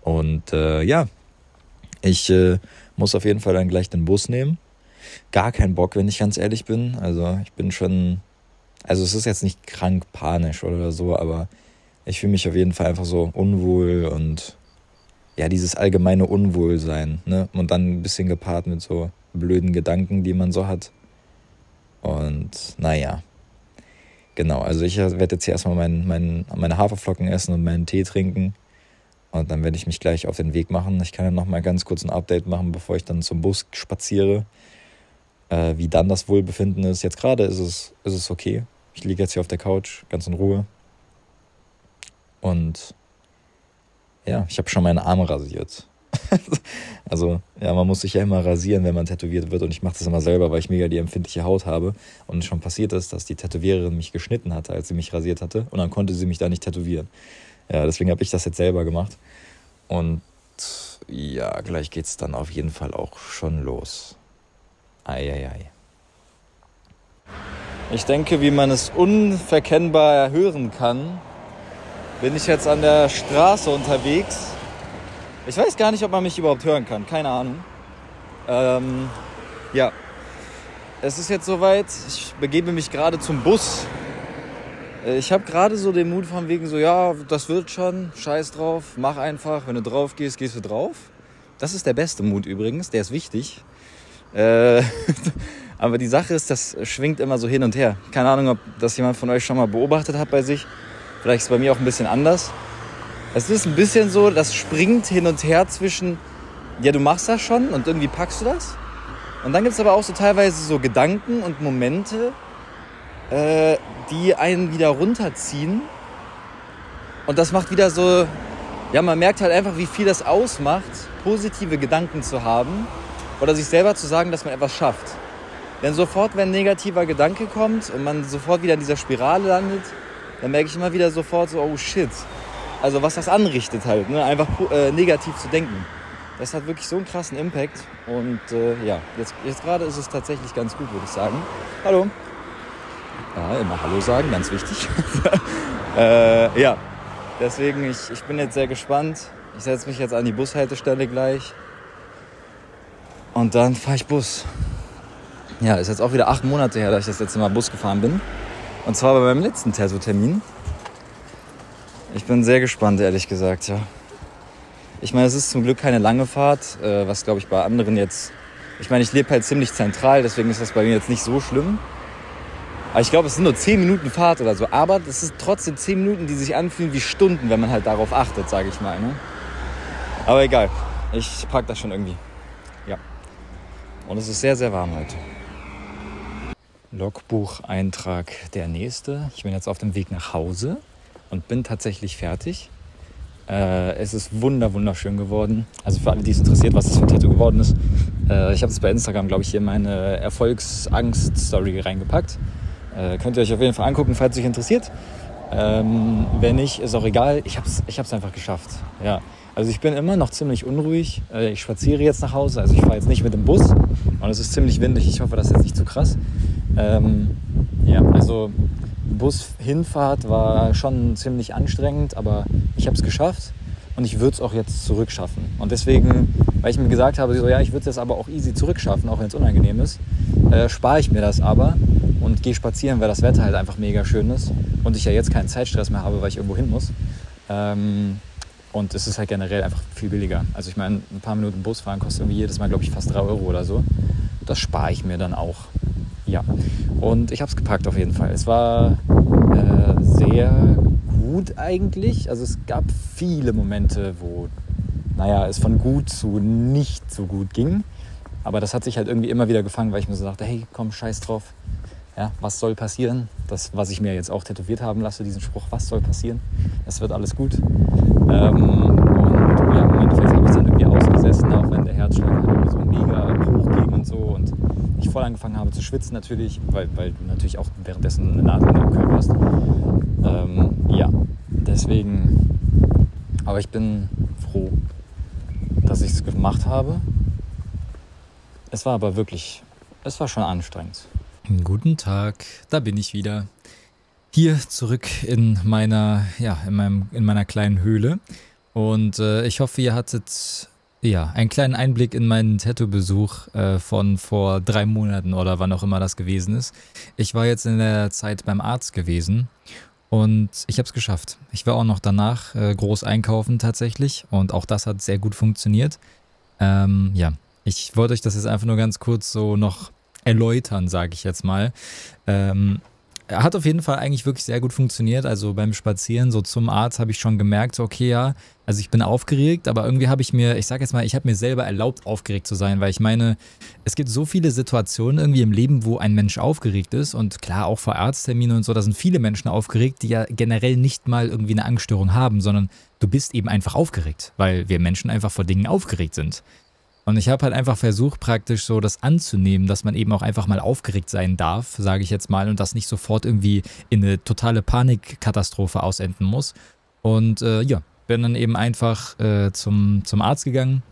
Und äh, ja, ich äh, muss auf jeden Fall dann gleich den Bus nehmen. Gar keinen Bock, wenn ich ganz ehrlich bin. Also ich bin schon, also es ist jetzt nicht krank panisch oder so, aber ich fühle mich auf jeden Fall einfach so unwohl und ja, dieses allgemeine Unwohlsein, ne? Und dann ein bisschen gepaart mit so blöden Gedanken, die man so hat. Und naja, genau, also ich werde jetzt hier erstmal mein, mein, meine Haferflocken essen und meinen Tee trinken. Und dann werde ich mich gleich auf den Weg machen. Ich kann ja noch mal ganz kurz ein Update machen, bevor ich dann zum Bus spaziere. Äh, wie dann das Wohlbefinden ist. Jetzt gerade ist es, ist es okay. Ich liege jetzt hier auf der Couch, ganz in Ruhe. Und ja, ich habe schon meine Arme rasiert. also, ja, man muss sich ja immer rasieren, wenn man tätowiert wird. Und ich mache das immer selber, weil ich mega die empfindliche Haut habe. Und schon passiert ist, dass die Tätowiererin mich geschnitten hatte, als sie mich rasiert hatte. Und dann konnte sie mich da nicht tätowieren. Ja, deswegen habe ich das jetzt selber gemacht. Und ja, gleich geht es dann auf jeden Fall auch schon los. Eieiei. Ich denke, wie man es unverkennbar hören kann, bin ich jetzt an der Straße unterwegs. Ich weiß gar nicht, ob man mich überhaupt hören kann. Keine Ahnung. Ähm, ja. Es ist jetzt soweit. Ich begebe mich gerade zum Bus. Äh, ich habe gerade so den Mut von wegen so, ja, das wird schon, scheiß drauf, mach einfach. Wenn du drauf gehst, gehst du drauf. Das ist der beste Mut übrigens, der ist wichtig. Äh, aber die Sache ist, das schwingt immer so hin und her. Keine Ahnung, ob das jemand von euch schon mal beobachtet hat bei sich. Vielleicht ist es bei mir auch ein bisschen anders. Es ist ein bisschen so, das springt hin und her zwischen, ja, du machst das schon und irgendwie packst du das. Und dann gibt es aber auch so teilweise so Gedanken und Momente, äh, die einen wieder runterziehen. Und das macht wieder so, ja, man merkt halt einfach, wie viel das ausmacht, positive Gedanken zu haben oder sich selber zu sagen, dass man etwas schafft. Denn sofort, wenn ein negativer Gedanke kommt und man sofort wieder in dieser Spirale landet, dann merke ich immer wieder sofort so, oh shit. Also was das anrichtet halt, ne? einfach äh, negativ zu denken. Das hat wirklich so einen krassen Impact. Und äh, ja, jetzt, jetzt gerade ist es tatsächlich ganz gut, würde ich sagen. Hallo. Ja, immer Hallo sagen, ganz wichtig. äh, ja, deswegen, ich, ich bin jetzt sehr gespannt. Ich setze mich jetzt an die Bushaltestelle gleich. Und dann fahre ich Bus. Ja, ist jetzt auch wieder acht Monate her, dass ich das letzte Mal Bus gefahren bin. Und zwar bei meinem letzten Tattoo-Termin. Ich bin sehr gespannt, ehrlich gesagt, ja. Ich meine, es ist zum Glück keine lange Fahrt, äh, was glaube ich bei anderen jetzt. Ich meine, ich lebe halt ziemlich zentral, deswegen ist das bei mir jetzt nicht so schlimm. Aber ich glaube, es sind nur 10 Minuten Fahrt oder so. Aber das sind trotzdem 10 Minuten, die sich anfühlen wie Stunden, wenn man halt darauf achtet, sage ich mal. Ne? Aber egal, ich pack das schon irgendwie. Ja. Und es ist sehr, sehr warm heute. Logbucheintrag der nächste. Ich bin jetzt auf dem Weg nach Hause und bin tatsächlich fertig. Äh, es ist wunder wunderschön geworden. Also für alle, die es interessiert, was das für ein Tattoo geworden ist. Äh, ich habe es bei Instagram, glaube ich, hier in meine Erfolgsangst-Story reingepackt. Äh, könnt ihr euch auf jeden Fall angucken, falls euch interessiert. Ähm, wenn nicht, ist auch egal. Ich habe es ich einfach geschafft. Ja. Also ich bin immer noch ziemlich unruhig. Äh, ich spaziere jetzt nach Hause. Also ich fahre jetzt nicht mit dem Bus. Und es ist ziemlich windig. Ich hoffe, das ist jetzt nicht zu krass. Ähm, ja, also Bushinfahrt war schon ziemlich anstrengend, aber ich habe es geschafft und ich würde es auch jetzt zurückschaffen. Und deswegen, weil ich mir gesagt habe, so, ja, ich würde es jetzt aber auch easy zurückschaffen, auch wenn es unangenehm ist, äh, spare ich mir das aber und gehe spazieren, weil das Wetter halt einfach mega schön ist und ich ja jetzt keinen Zeitstress mehr habe, weil ich irgendwo hin muss. Ähm, und es ist halt generell einfach viel billiger. Also ich meine, ein paar Minuten Bus fahren kostet irgendwie jedes Mal, glaube ich, fast 3 Euro oder so. Das spare ich mir dann auch. Ja, und ich habe es gepackt auf jeden Fall. Es war äh, sehr gut eigentlich. Also es gab viele Momente, wo, naja, es von gut zu nicht so gut ging. Aber das hat sich halt irgendwie immer wieder gefangen, weil ich mir so dachte, hey, komm, scheiß drauf. Ja, was soll passieren? Das, was ich mir jetzt auch tätowiert haben lasse, diesen Spruch, was soll passieren? Es wird alles gut. Ähm, und ja, im Endeffekt habe ich dann irgendwie ausgesessen, auch wenn der Herzschlag halt so mega hoch ging und so. Und ich voll angefangen habe zu schwitzen natürlich, weil, weil du natürlich auch währenddessen eine Nadel in deinem Körper hast. Ähm, ja, deswegen, aber ich bin froh, dass ich es gemacht habe. Es war aber wirklich, es war schon anstrengend. Guten Tag, da bin ich wieder. Hier zurück in meiner, ja, in meinem, in meiner kleinen Höhle. Und äh, ich hoffe, ihr hattet ja, einen kleinen Einblick in meinen Tattoo-Besuch äh, von vor drei Monaten oder wann auch immer das gewesen ist. Ich war jetzt in der Zeit beim Arzt gewesen und ich habe es geschafft. Ich war auch noch danach äh, groß einkaufen tatsächlich und auch das hat sehr gut funktioniert. Ähm, ja, ich wollte euch das jetzt einfach nur ganz kurz so noch erläutern, sage ich jetzt mal. Ähm, hat auf jeden Fall eigentlich wirklich sehr gut funktioniert. Also beim Spazieren so zum Arzt habe ich schon gemerkt, so, okay, ja, also ich bin aufgeregt, aber irgendwie habe ich mir, ich sage jetzt mal, ich habe mir selber erlaubt, aufgeregt zu sein, weil ich meine, es gibt so viele Situationen irgendwie im Leben, wo ein Mensch aufgeregt ist und klar, auch vor Arztterminen und so, da sind viele Menschen aufgeregt, die ja generell nicht mal irgendwie eine Angststörung haben, sondern du bist eben einfach aufgeregt, weil wir Menschen einfach vor Dingen aufgeregt sind. Und ich habe halt einfach versucht, praktisch so das anzunehmen, dass man eben auch einfach mal aufgeregt sein darf, sage ich jetzt mal, und das nicht sofort irgendwie in eine totale Panikkatastrophe ausenden muss. Und äh, ja, bin dann eben einfach äh, zum, zum Arzt gegangen,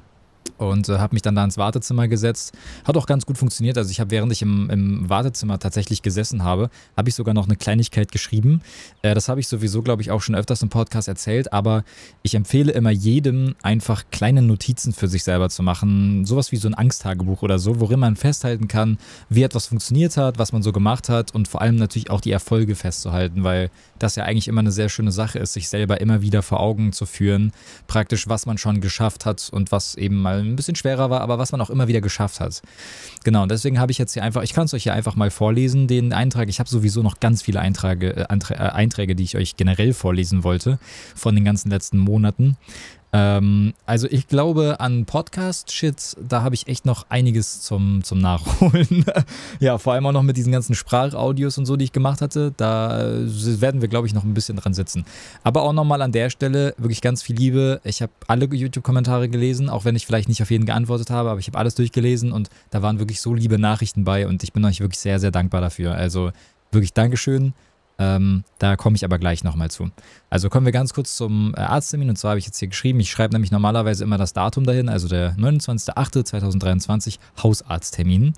und äh, habe mich dann da ins Wartezimmer gesetzt. Hat auch ganz gut funktioniert. Also ich habe, während ich im, im, Wartezimmer tatsächlich gesessen habe, habe ich sogar noch eine Kleinigkeit geschrieben. Äh, das habe ich sowieso, glaube ich, auch schon öfters im Podcast erzählt. Aber ich empfehle immer jedem, einfach kleine Notizen für sich selber zu machen. Sowas wie so ein Angsttagebuch oder so, worin man festhalten kann, wie etwas funktioniert hat, was man so gemacht hat und vor allem natürlich auch die Erfolge festzuhalten, weil das ja eigentlich immer eine sehr schöne Sache ist, sich selber immer wieder vor Augen zu führen, praktisch was man schon geschafft hat und was eben mal ein bisschen schwerer war, aber was man auch immer wieder geschafft hat. Genau, und deswegen habe ich jetzt hier einfach, ich kann es euch hier einfach mal vorlesen, den Eintrag. Ich habe sowieso noch ganz viele Einträge, äh, äh, Einträge, die ich euch generell vorlesen wollte von den ganzen letzten Monaten. Ähm, also ich glaube an Podcast-Shit, da habe ich echt noch einiges zum, zum Nachholen. ja, vor allem auch noch mit diesen ganzen Sprachaudios und so, die ich gemacht hatte. Da äh, werden wir, glaube ich, noch ein bisschen dran sitzen. Aber auch nochmal an der Stelle wirklich ganz viel Liebe. Ich habe alle YouTube-Kommentare gelesen, auch wenn ich vielleicht nicht auf jeden geantwortet habe, aber ich habe alles durchgelesen und da waren wirklich so liebe Nachrichten bei und ich bin euch wirklich sehr, sehr dankbar dafür. Also wirklich Dankeschön. Ähm, da komme ich aber gleich nochmal zu. Also kommen wir ganz kurz zum äh, Arzttermin. Und zwar habe ich jetzt hier geschrieben, ich schreibe nämlich normalerweise immer das Datum dahin, also der 29.08.2023 Hausarzttermin.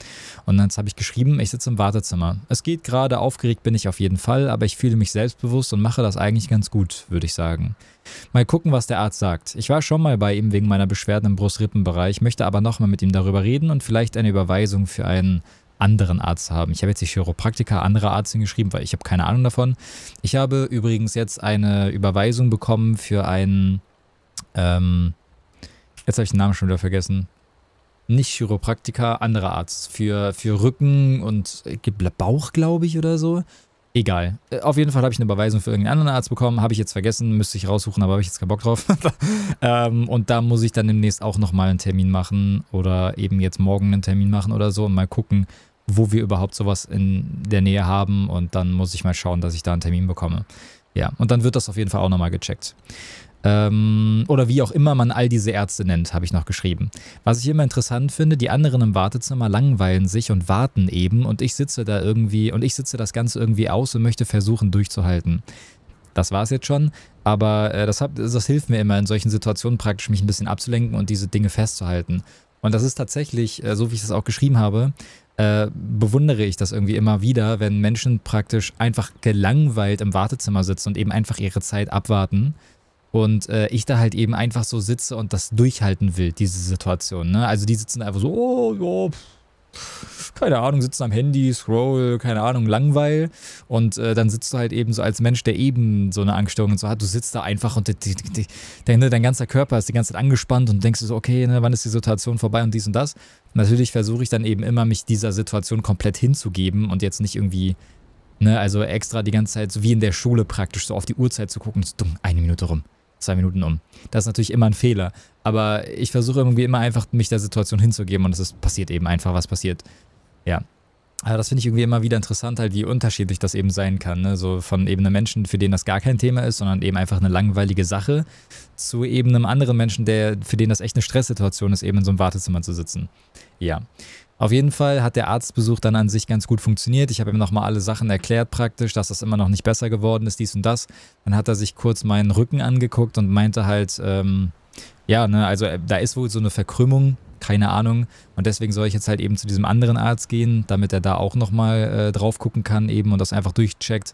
Und dann habe ich geschrieben, ich sitze im Wartezimmer. Es geht gerade, aufgeregt bin ich auf jeden Fall, aber ich fühle mich selbstbewusst und mache das eigentlich ganz gut, würde ich sagen. Mal gucken, was der Arzt sagt. Ich war schon mal bei ihm wegen meiner Beschwerden im Brustrippenbereich, möchte aber nochmal mit ihm darüber reden und vielleicht eine Überweisung für einen anderen Arzt haben. Ich habe jetzt die Chiropraktiker, andere Arzt hingeschrieben, weil ich habe keine Ahnung davon. Ich habe übrigens jetzt eine Überweisung bekommen für einen, ähm, jetzt habe ich den Namen schon wieder vergessen. Nicht Chiropraktiker, anderer Arzt. Für, für Rücken und Bauch, glaube ich, oder so. Egal. Äh, auf jeden Fall habe ich eine Überweisung für irgendeinen anderen Arzt bekommen. Habe ich jetzt vergessen, müsste ich raussuchen, aber habe ich jetzt keinen Bock drauf. ähm, und da muss ich dann demnächst auch nochmal einen Termin machen oder eben jetzt morgen einen Termin machen oder so und mal gucken, wo wir überhaupt sowas in der Nähe haben und dann muss ich mal schauen, dass ich da einen Termin bekomme. Ja, und dann wird das auf jeden Fall auch nochmal gecheckt. Ähm, oder wie auch immer man all diese Ärzte nennt, habe ich noch geschrieben. Was ich immer interessant finde, die anderen im Wartezimmer langweilen sich und warten eben und ich sitze da irgendwie und ich sitze das Ganze irgendwie aus und möchte versuchen durchzuhalten. Das war es jetzt schon, aber äh, das, hab, das hilft mir immer in solchen Situationen praktisch, mich ein bisschen abzulenken und diese Dinge festzuhalten. Und das ist tatsächlich, äh, so wie ich es auch geschrieben habe, äh, bewundere ich das irgendwie immer wieder, wenn Menschen praktisch einfach gelangweilt im Wartezimmer sitzen und eben einfach ihre Zeit abwarten. Und äh, ich da halt eben einfach so sitze und das durchhalten will, diese Situation. Ne? Also die sitzen einfach so, oh, ja, keine Ahnung, sitzen am Handy, scroll, keine Ahnung, Langweil. Und äh, dann sitzt du halt eben so als Mensch, der eben so eine Angststörung und so hat, du sitzt da einfach und die, die, die, dein, dein ganzer Körper ist die ganze Zeit angespannt und denkst so, okay, ne, wann ist die Situation vorbei und dies und das. Natürlich versuche ich dann eben immer, mich dieser Situation komplett hinzugeben und jetzt nicht irgendwie, ne, also extra die ganze Zeit, so wie in der Schule praktisch, so auf die Uhrzeit zu gucken, so dumm, eine Minute rum zwei Minuten um. Das ist natürlich immer ein Fehler. Aber ich versuche irgendwie immer einfach, mich der Situation hinzugeben und es ist, passiert eben einfach, was passiert. Ja. Aber das finde ich irgendwie immer wieder interessant, halt, wie unterschiedlich das eben sein kann. Ne? So von eben einem Menschen, für den das gar kein Thema ist, sondern eben einfach eine langweilige Sache, zu eben einem anderen Menschen, der, für den das echt eine Stresssituation ist, eben in so einem Wartezimmer zu sitzen. Ja. Auf jeden Fall hat der Arztbesuch dann an sich ganz gut funktioniert. Ich habe ihm nochmal alle Sachen erklärt praktisch, dass das immer noch nicht besser geworden ist, dies und das. Dann hat er sich kurz meinen Rücken angeguckt und meinte halt, ähm, ja, ne, also äh, da ist wohl so eine Verkrümmung, keine Ahnung. Und deswegen soll ich jetzt halt eben zu diesem anderen Arzt gehen, damit er da auch nochmal äh, drauf gucken kann eben und das einfach durchcheckt.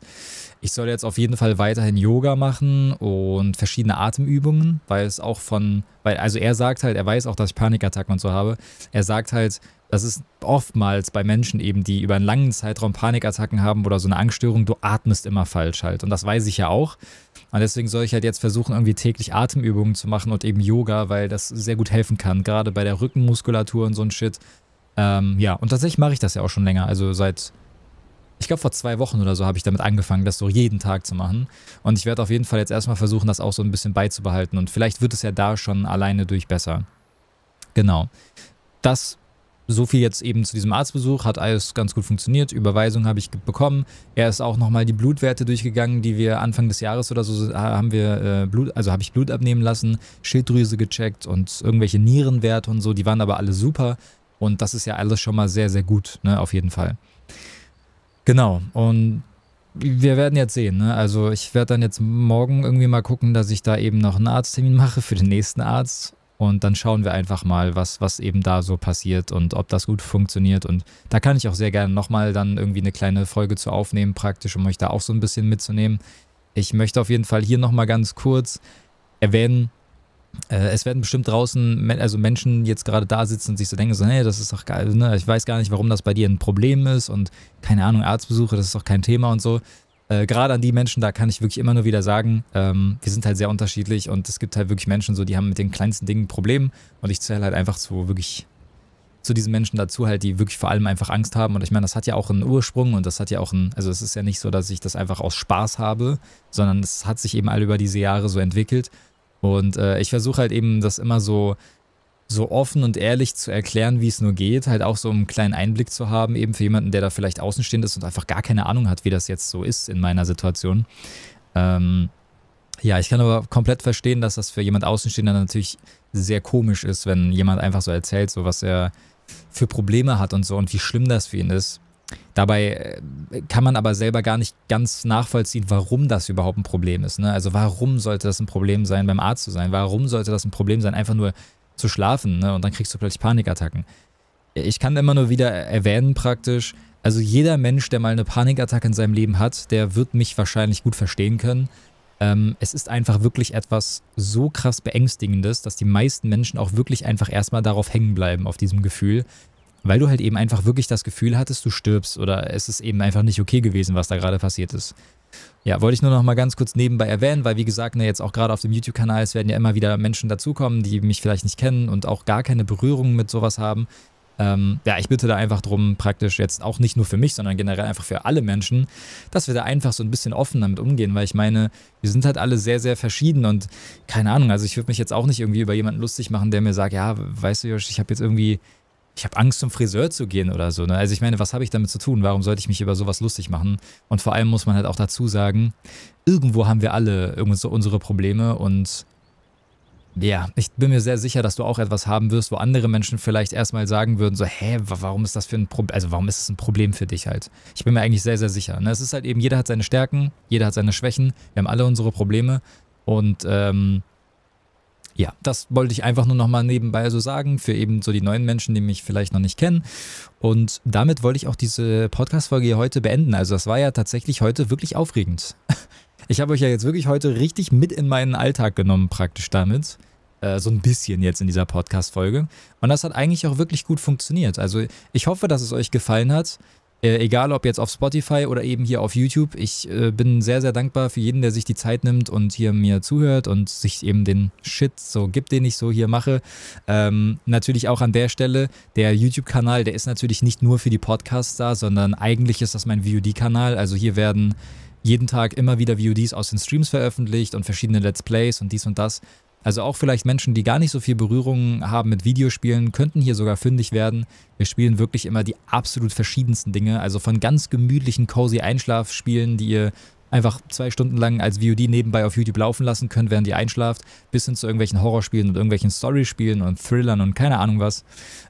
Ich soll jetzt auf jeden Fall weiterhin Yoga machen und verschiedene Atemübungen, weil es auch von, weil, also er sagt halt, er weiß auch, dass ich Panikattacken und so habe. Er sagt halt, das ist oftmals bei Menschen eben, die über einen langen Zeitraum Panikattacken haben oder so eine Angststörung, du atmest immer falsch halt. Und das weiß ich ja auch. Und deswegen soll ich halt jetzt versuchen, irgendwie täglich Atemübungen zu machen und eben Yoga, weil das sehr gut helfen kann, gerade bei der Rückenmuskulatur und so ein Shit. Ähm, ja, und tatsächlich mache ich das ja auch schon länger. Also seit, ich glaube vor zwei Wochen oder so habe ich damit angefangen, das so jeden Tag zu machen. Und ich werde auf jeden Fall jetzt erstmal versuchen, das auch so ein bisschen beizubehalten. Und vielleicht wird es ja da schon alleine durch besser. Genau. Das so viel jetzt eben zu diesem Arztbesuch, hat alles ganz gut funktioniert. Überweisung habe ich bekommen. Er ist auch nochmal die Blutwerte durchgegangen, die wir Anfang des Jahres oder so haben wir äh, Blut, also habe ich Blut abnehmen lassen, Schilddrüse gecheckt und irgendwelche Nierenwerte und so. Die waren aber alle super und das ist ja alles schon mal sehr, sehr gut, ne, auf jeden Fall. Genau. Und wir werden jetzt sehen. Ne? Also ich werde dann jetzt morgen irgendwie mal gucken, dass ich da eben noch einen Arzttermin mache für den nächsten Arzt und dann schauen wir einfach mal, was, was eben da so passiert und ob das gut funktioniert. Und da kann ich auch sehr gerne nochmal dann irgendwie eine kleine Folge zu aufnehmen, praktisch, um euch da auch so ein bisschen mitzunehmen. Ich möchte auf jeden Fall hier nochmal ganz kurz erwähnen, äh, es werden bestimmt draußen, also Menschen jetzt gerade da sitzen und sich so denken, so, hey, das ist doch geil, ne? ich weiß gar nicht, warum das bei dir ein Problem ist und keine Ahnung, Arztbesuche, das ist doch kein Thema und so äh, gerade an die Menschen, da kann ich wirklich immer nur wieder sagen, ähm, wir sind halt sehr unterschiedlich und es gibt halt wirklich Menschen, so die haben mit den kleinsten Dingen Probleme und ich zähle halt einfach zu wirklich zu diesen Menschen dazu halt, die wirklich vor allem einfach Angst haben und ich meine, das hat ja auch einen Ursprung und das hat ja auch einen, also es ist ja nicht so, dass ich das einfach aus Spaß habe, sondern es hat sich eben all über diese Jahre so entwickelt Und äh, ich versuche halt eben das immer so, so offen und ehrlich zu erklären, wie es nur geht, halt auch so einen kleinen Einblick zu haben, eben für jemanden, der da vielleicht außenstehend ist und einfach gar keine Ahnung hat, wie das jetzt so ist in meiner Situation. Ähm, ja, ich kann aber komplett verstehen, dass das für jemand Außenstehender natürlich sehr komisch ist, wenn jemand einfach so erzählt, so was er für Probleme hat und so und wie schlimm das für ihn ist. Dabei äh, kann man aber selber gar nicht ganz nachvollziehen, warum das überhaupt ein Problem ist. Ne? Also warum sollte das ein Problem sein, beim Arzt zu sein? Warum sollte das ein Problem sein, einfach nur zu schlafen ne? und dann kriegst du plötzlich Panikattacken? Ich kann immer nur wieder erwähnen praktisch, also jeder Mensch, der mal eine Panikattacke in seinem Leben hat, der wird mich wahrscheinlich gut verstehen können. Ähm, es ist einfach wirklich etwas so krass Beängstigendes, dass die meisten Menschen auch wirklich einfach erstmal darauf hängen bleiben, auf diesem Gefühl weil du halt eben einfach wirklich das Gefühl hattest, du stirbst oder es ist eben einfach nicht okay gewesen, was da gerade passiert ist. Ja, wollte ich nur noch mal ganz kurz nebenbei erwähnen, weil wie gesagt, ne, jetzt auch gerade auf dem YouTube-Kanal, es werden ja immer wieder Menschen dazukommen, die mich vielleicht nicht kennen und auch gar keine Berührung mit sowas haben. Ähm, ja, ich bitte da einfach drum, praktisch jetzt auch nicht nur für mich, sondern generell einfach für alle Menschen, dass wir da einfach so ein bisschen offen damit umgehen, weil ich meine, wir sind halt alle sehr, sehr verschieden und keine Ahnung, also ich würde mich jetzt auch nicht irgendwie über jemanden lustig machen, der mir sagt, ja, weißt du, Josh, ich habe jetzt irgendwie ich habe Angst, zum Friseur zu gehen oder so. Ne? Also ich meine, was habe ich damit zu tun? Warum sollte ich mich über sowas lustig machen? Und vor allem muss man halt auch dazu sagen, irgendwo haben wir alle irgendwo unsere Probleme und ja, ich bin mir sehr sicher, dass du auch etwas haben wirst, wo andere Menschen vielleicht erstmal sagen würden, so, hä, warum ist das für ein Problem, also warum ist es ein Problem für dich halt? Ich bin mir eigentlich sehr, sehr sicher. Ne? Es ist halt eben, jeder hat seine Stärken, jeder hat seine Schwächen, wir haben alle unsere Probleme und ähm, ja, das wollte ich einfach nur nochmal nebenbei so sagen, für eben so die neuen Menschen, die mich vielleicht noch nicht kennen. Und damit wollte ich auch diese Podcast-Folge hier heute beenden. Also, das war ja tatsächlich heute wirklich aufregend. Ich habe euch ja jetzt wirklich heute richtig mit in meinen Alltag genommen, praktisch damit. Äh, so ein bisschen jetzt in dieser Podcast-Folge. Und das hat eigentlich auch wirklich gut funktioniert. Also, ich hoffe, dass es euch gefallen hat. Äh, egal ob jetzt auf Spotify oder eben hier auf YouTube. Ich äh, bin sehr, sehr dankbar für jeden, der sich die Zeit nimmt und hier mir zuhört und sich eben den Shit so gibt, den ich so hier mache. Ähm, natürlich auch an der Stelle, der YouTube-Kanal, der ist natürlich nicht nur für die Podcasts da, sondern eigentlich ist das mein VOD-Kanal. Also hier werden jeden Tag immer wieder VODs aus den Streams veröffentlicht und verschiedene Let's Plays und dies und das. Also auch vielleicht Menschen, die gar nicht so viel Berührung haben mit Videospielen, könnten hier sogar fündig werden. Wir spielen wirklich immer die absolut verschiedensten Dinge. Also von ganz gemütlichen, cozy Einschlafspielen, die ihr einfach zwei Stunden lang als VOD nebenbei auf YouTube laufen lassen könnt, während ihr einschlaft, bis hin zu irgendwelchen Horrorspielen und irgendwelchen Storyspielen und Thrillern und keine Ahnung was.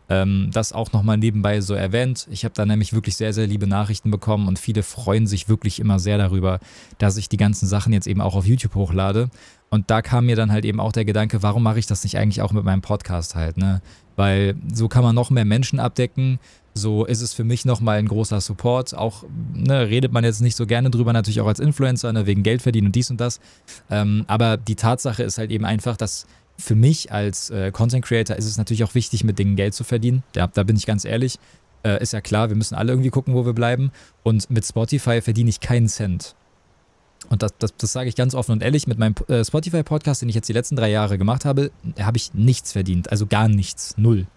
Ähm, das auch nochmal nebenbei so erwähnt. Ich habe da nämlich wirklich sehr, sehr liebe Nachrichten bekommen und viele freuen sich wirklich immer sehr darüber, dass ich die ganzen Sachen jetzt eben auch auf YouTube hochlade. Und da kam mir dann halt eben auch der Gedanke, warum mache ich das nicht eigentlich auch mit meinem Podcast halt, ne? Weil so kann man noch mehr Menschen abdecken. So ist es für mich nochmal ein großer Support. Auch ne, redet man jetzt nicht so gerne drüber, natürlich auch als Influencer, ne, wegen Geld verdienen und dies und das. Ähm, aber die Tatsache ist halt eben einfach, dass für mich als äh, Content Creator ist es natürlich auch wichtig, mit Dingen Geld zu verdienen. Ja, da bin ich ganz ehrlich. Äh, ist ja klar, wir müssen alle irgendwie gucken, wo wir bleiben. Und mit Spotify verdiene ich keinen Cent. Und das, das, das sage ich ganz offen und ehrlich, mit meinem äh, Spotify-Podcast, den ich jetzt die letzten drei Jahre gemacht habe, habe ich nichts verdient. Also gar nichts. Null.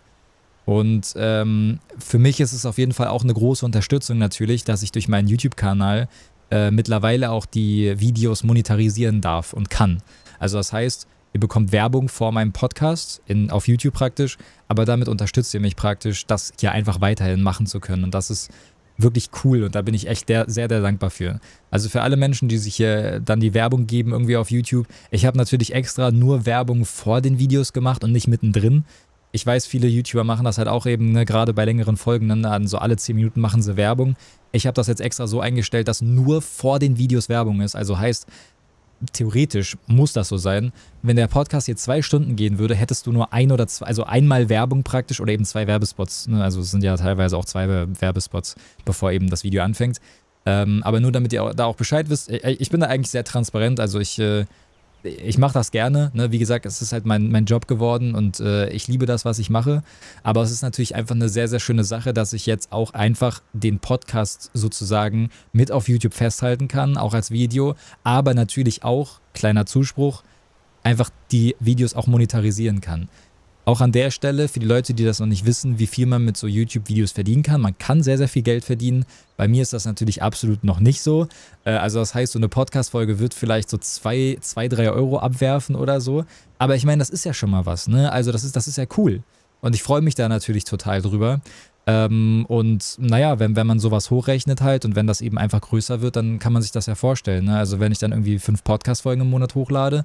Und ähm, für mich ist es auf jeden Fall auch eine große Unterstützung natürlich, dass ich durch meinen YouTube-Kanal äh, mittlerweile auch die Videos monetarisieren darf und kann. Also das heißt, ihr bekommt Werbung vor meinem Podcast in, auf YouTube praktisch, aber damit unterstützt ihr mich praktisch, das hier einfach weiterhin machen zu können. Und das ist wirklich cool und da bin ich echt der, sehr, sehr dankbar für. Also für alle Menschen, die sich hier dann die Werbung geben irgendwie auf YouTube. Ich habe natürlich extra nur Werbung vor den Videos gemacht und nicht mittendrin. Ich weiß, viele YouTuber machen das halt auch eben, ne, gerade bei längeren Folgen, ne, so alle 10 Minuten machen sie Werbung. Ich habe das jetzt extra so eingestellt, dass nur vor den Videos Werbung ist. Also heißt, theoretisch muss das so sein. Wenn der Podcast jetzt zwei Stunden gehen würde, hättest du nur ein oder zwei, also einmal Werbung praktisch oder eben zwei Werbespots. Ne? Also es sind ja teilweise auch zwei Werbespots, bevor eben das Video anfängt. Ähm, aber nur damit ihr da auch Bescheid wisst, ich bin da eigentlich sehr transparent. Also ich äh, ich mache das gerne. Ne? Wie gesagt, es ist halt mein, mein Job geworden und äh, ich liebe das, was ich mache. Aber es ist natürlich einfach eine sehr, sehr schöne Sache, dass ich jetzt auch einfach den Podcast sozusagen mit auf YouTube festhalten kann, auch als Video. Aber natürlich auch, kleiner Zuspruch, einfach die Videos auch monetarisieren kann. Auch an der Stelle, für die Leute, die das noch nicht wissen, wie viel man mit so YouTube-Videos verdienen kann. Man kann sehr, sehr viel Geld verdienen. Bei mir ist das natürlich absolut noch nicht so. Äh, also das heißt, so eine Podcast-Folge wird vielleicht so zwei, zwei, drei Euro abwerfen oder so. Aber ich meine, das ist ja schon mal was, ne? Also das ist, das ist ja cool. Und ich freue mich da natürlich total drüber. Ähm, und naja, wenn, wenn man sowas hochrechnet halt und wenn das eben einfach größer wird, dann kann man sich das ja vorstellen. Ne? Also wenn ich dann irgendwie fünf Podcast-Folgen im Monat hochlade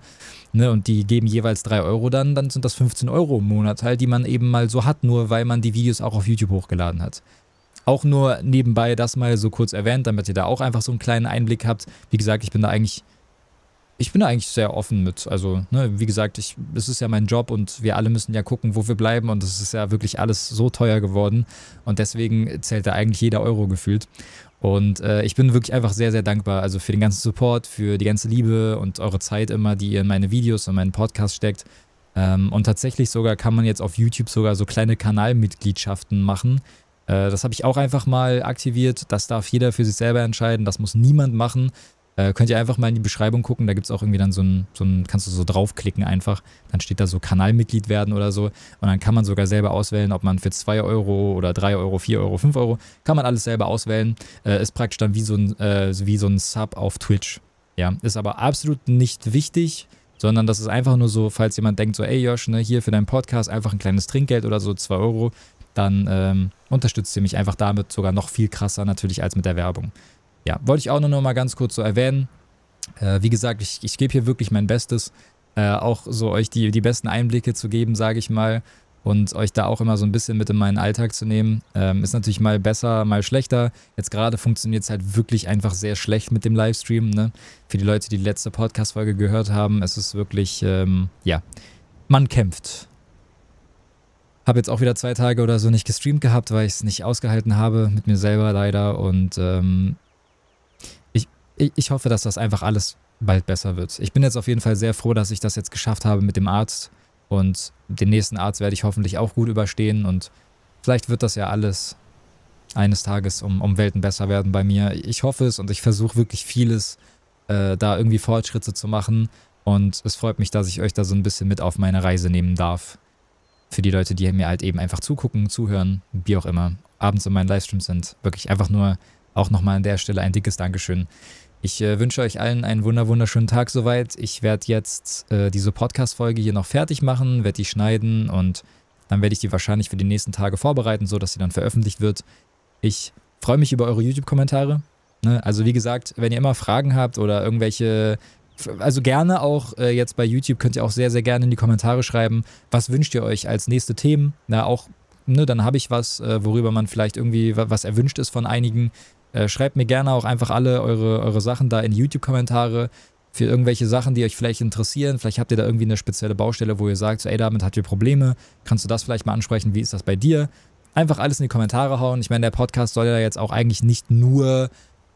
ne, und die geben jeweils drei Euro dann, dann sind das 15 Euro im Monat halt, die man eben mal so hat, nur weil man die Videos auch auf YouTube hochgeladen hat. Auch nur nebenbei das mal so kurz erwähnt, damit ihr da auch einfach so einen kleinen Einblick habt. Wie gesagt, ich bin da eigentlich ich bin eigentlich sehr offen mit. Also, ne, wie gesagt, ich, es ist ja mein Job und wir alle müssen ja gucken, wo wir bleiben und es ist ja wirklich alles so teuer geworden und deswegen zählt da eigentlich jeder Euro gefühlt. Und äh, ich bin wirklich einfach sehr, sehr dankbar. Also für den ganzen Support, für die ganze Liebe und eure Zeit immer, die ihr in meine Videos und meinen Podcast steckt. Ähm, und tatsächlich sogar kann man jetzt auf YouTube sogar so kleine Kanalmitgliedschaften machen. Äh, das habe ich auch einfach mal aktiviert. Das darf jeder für sich selber entscheiden. Das muss niemand machen. Äh, könnt ihr einfach mal in die Beschreibung gucken, da gibt es auch irgendwie dann so ein, so ein, kannst du so draufklicken einfach, dann steht da so Kanalmitglied werden oder so. Und dann kann man sogar selber auswählen, ob man für 2 Euro oder 3 Euro, 4 Euro, 5 Euro, kann man alles selber auswählen, äh, ist praktisch dann wie so, ein, äh, wie so ein Sub auf Twitch. Ja, ist aber absolut nicht wichtig, sondern das ist einfach nur so, falls jemand denkt so, ey Josh, ne, hier für deinen Podcast einfach ein kleines Trinkgeld oder so, 2 Euro, dann ähm, unterstützt ihr mich einfach damit sogar noch viel krasser natürlich als mit der Werbung ja, wollte ich auch nur noch mal ganz kurz so erwähnen. Äh, wie gesagt, ich, ich gebe hier wirklich mein Bestes, äh, auch so euch die, die besten Einblicke zu geben, sage ich mal, und euch da auch immer so ein bisschen mit in meinen Alltag zu nehmen. Ähm, ist natürlich mal besser, mal schlechter. Jetzt gerade funktioniert es halt wirklich einfach sehr schlecht mit dem Livestream. Ne? Für die Leute, die die letzte Podcast-Folge gehört haben, es ist wirklich, ähm, ja, man kämpft. Habe jetzt auch wieder zwei Tage oder so nicht gestreamt gehabt, weil ich es nicht ausgehalten habe mit mir selber leider. Und ähm, ich hoffe, dass das einfach alles bald besser wird. Ich bin jetzt auf jeden Fall sehr froh, dass ich das jetzt geschafft habe mit dem Arzt. Und den nächsten Arzt werde ich hoffentlich auch gut überstehen. Und vielleicht wird das ja alles eines Tages um, um Welten besser werden bei mir. Ich hoffe es und ich versuche wirklich vieles, äh, da irgendwie Fortschritte zu machen. Und es freut mich, dass ich euch da so ein bisschen mit auf meine Reise nehmen darf. Für die Leute, die mir halt eben einfach zugucken, zuhören, wie auch immer, abends in meinen Livestreams sind. Wirklich einfach nur auch nochmal an der Stelle ein dickes Dankeschön. Ich äh, wünsche euch allen einen wunder wunderschönen Tag soweit. Ich werde jetzt äh, diese Podcast-Folge hier noch fertig machen, werde die schneiden und dann werde ich die wahrscheinlich für die nächsten Tage vorbereiten, sodass sie dann veröffentlicht wird. Ich freue mich über eure YouTube-Kommentare. Ne? Also wie gesagt, wenn ihr immer Fragen habt oder irgendwelche also gerne auch äh, jetzt bei YouTube könnt ihr auch sehr, sehr gerne in die Kommentare schreiben, was wünscht ihr euch als nächste Themen. Na, auch, ne, dann habe ich was, äh, worüber man vielleicht irgendwie was erwünscht ist von einigen. Äh, schreibt mir gerne auch einfach alle eure, eure Sachen da in YouTube-Kommentare für irgendwelche Sachen, die euch vielleicht interessieren. Vielleicht habt ihr da irgendwie eine spezielle Baustelle, wo ihr sagt, so, ey, damit habt ihr Probleme. Kannst du das vielleicht mal ansprechen? Wie ist das bei dir? Einfach alles in die Kommentare hauen. Ich meine, der Podcast soll ja jetzt auch eigentlich nicht nur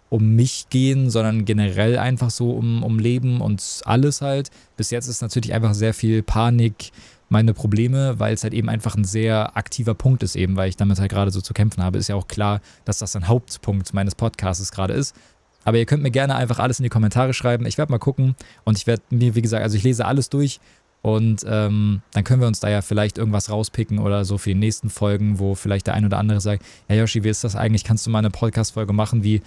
um mich gehen, sondern generell einfach so um, um Leben und alles halt. Bis jetzt ist natürlich einfach sehr viel Panik, meine Probleme, weil es halt eben einfach ein sehr aktiver Punkt ist, eben, weil ich damit halt gerade so zu kämpfen habe. Ist ja auch klar, dass das ein Hauptpunkt meines Podcasts gerade ist. Aber ihr könnt mir gerne einfach alles in die Kommentare schreiben. Ich werde mal gucken und ich werde mir, wie gesagt, also ich lese alles durch und ähm, dann können wir uns da ja vielleicht irgendwas rauspicken oder so für die nächsten Folgen, wo vielleicht der ein oder andere sagt, ja Yoshi, wie ist das eigentlich? Kannst du mal eine Podcast-Folge machen, wie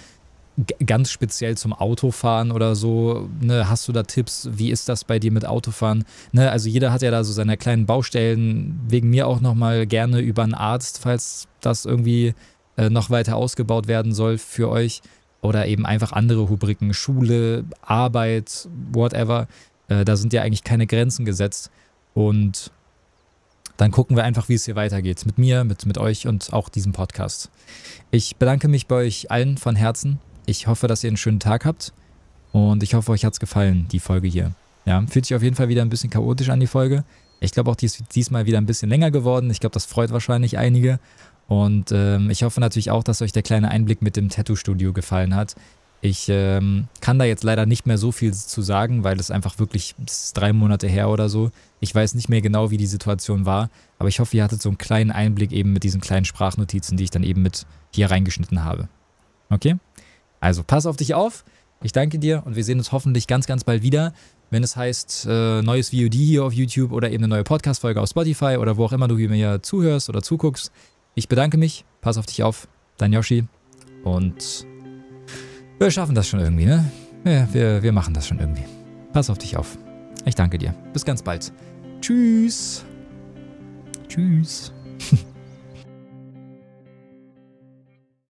ganz speziell zum Autofahren oder so, ne, hast du da Tipps? Wie ist das bei dir mit Autofahren? Ne, also jeder hat ja da so seine kleinen Baustellen. Wegen mir auch nochmal gerne über einen Arzt, falls das irgendwie äh, noch weiter ausgebaut werden soll für euch. Oder eben einfach andere Rubriken, Schule, Arbeit, whatever. Äh, da sind ja eigentlich keine Grenzen gesetzt. Und dann gucken wir einfach, wie es hier weitergeht. Mit mir, mit, mit euch und auch diesem Podcast. Ich bedanke mich bei euch allen von Herzen ich hoffe, dass ihr einen schönen Tag habt und ich hoffe, euch hat es gefallen, die Folge hier. Ja, fühlt sich auf jeden Fall wieder ein bisschen chaotisch an, die Folge. Ich glaube auch, die ist diesmal wieder ein bisschen länger geworden. Ich glaube, das freut wahrscheinlich einige. Und ähm, ich hoffe natürlich auch, dass euch der kleine Einblick mit dem Tattoo-Studio gefallen hat. Ich ähm, kann da jetzt leider nicht mehr so viel zu sagen, weil es einfach wirklich drei Monate her oder so. Ich weiß nicht mehr genau, wie die Situation war, aber ich hoffe, ihr hattet so einen kleinen Einblick eben mit diesen kleinen Sprachnotizen, die ich dann eben mit hier reingeschnitten habe. Okay? Also pass auf dich auf. Ich danke dir und wir sehen uns hoffentlich ganz, ganz bald wieder. wenn es heißt, äh, neues VOD hier auf YouTube oder eben eine neue Podcast-Folge auf Spotify oder wo auch immer du mir zuhörst oder zuguckst. Ich bedanke mich, pass auf dich auf, dein Yoshi und wir schaffen das schon irgendwie, ne? Ja, wir, wir machen das schon irgendwie. Pass auf dich auf. Ich danke dir. Bis ganz bald. Tschüss. Tschüss.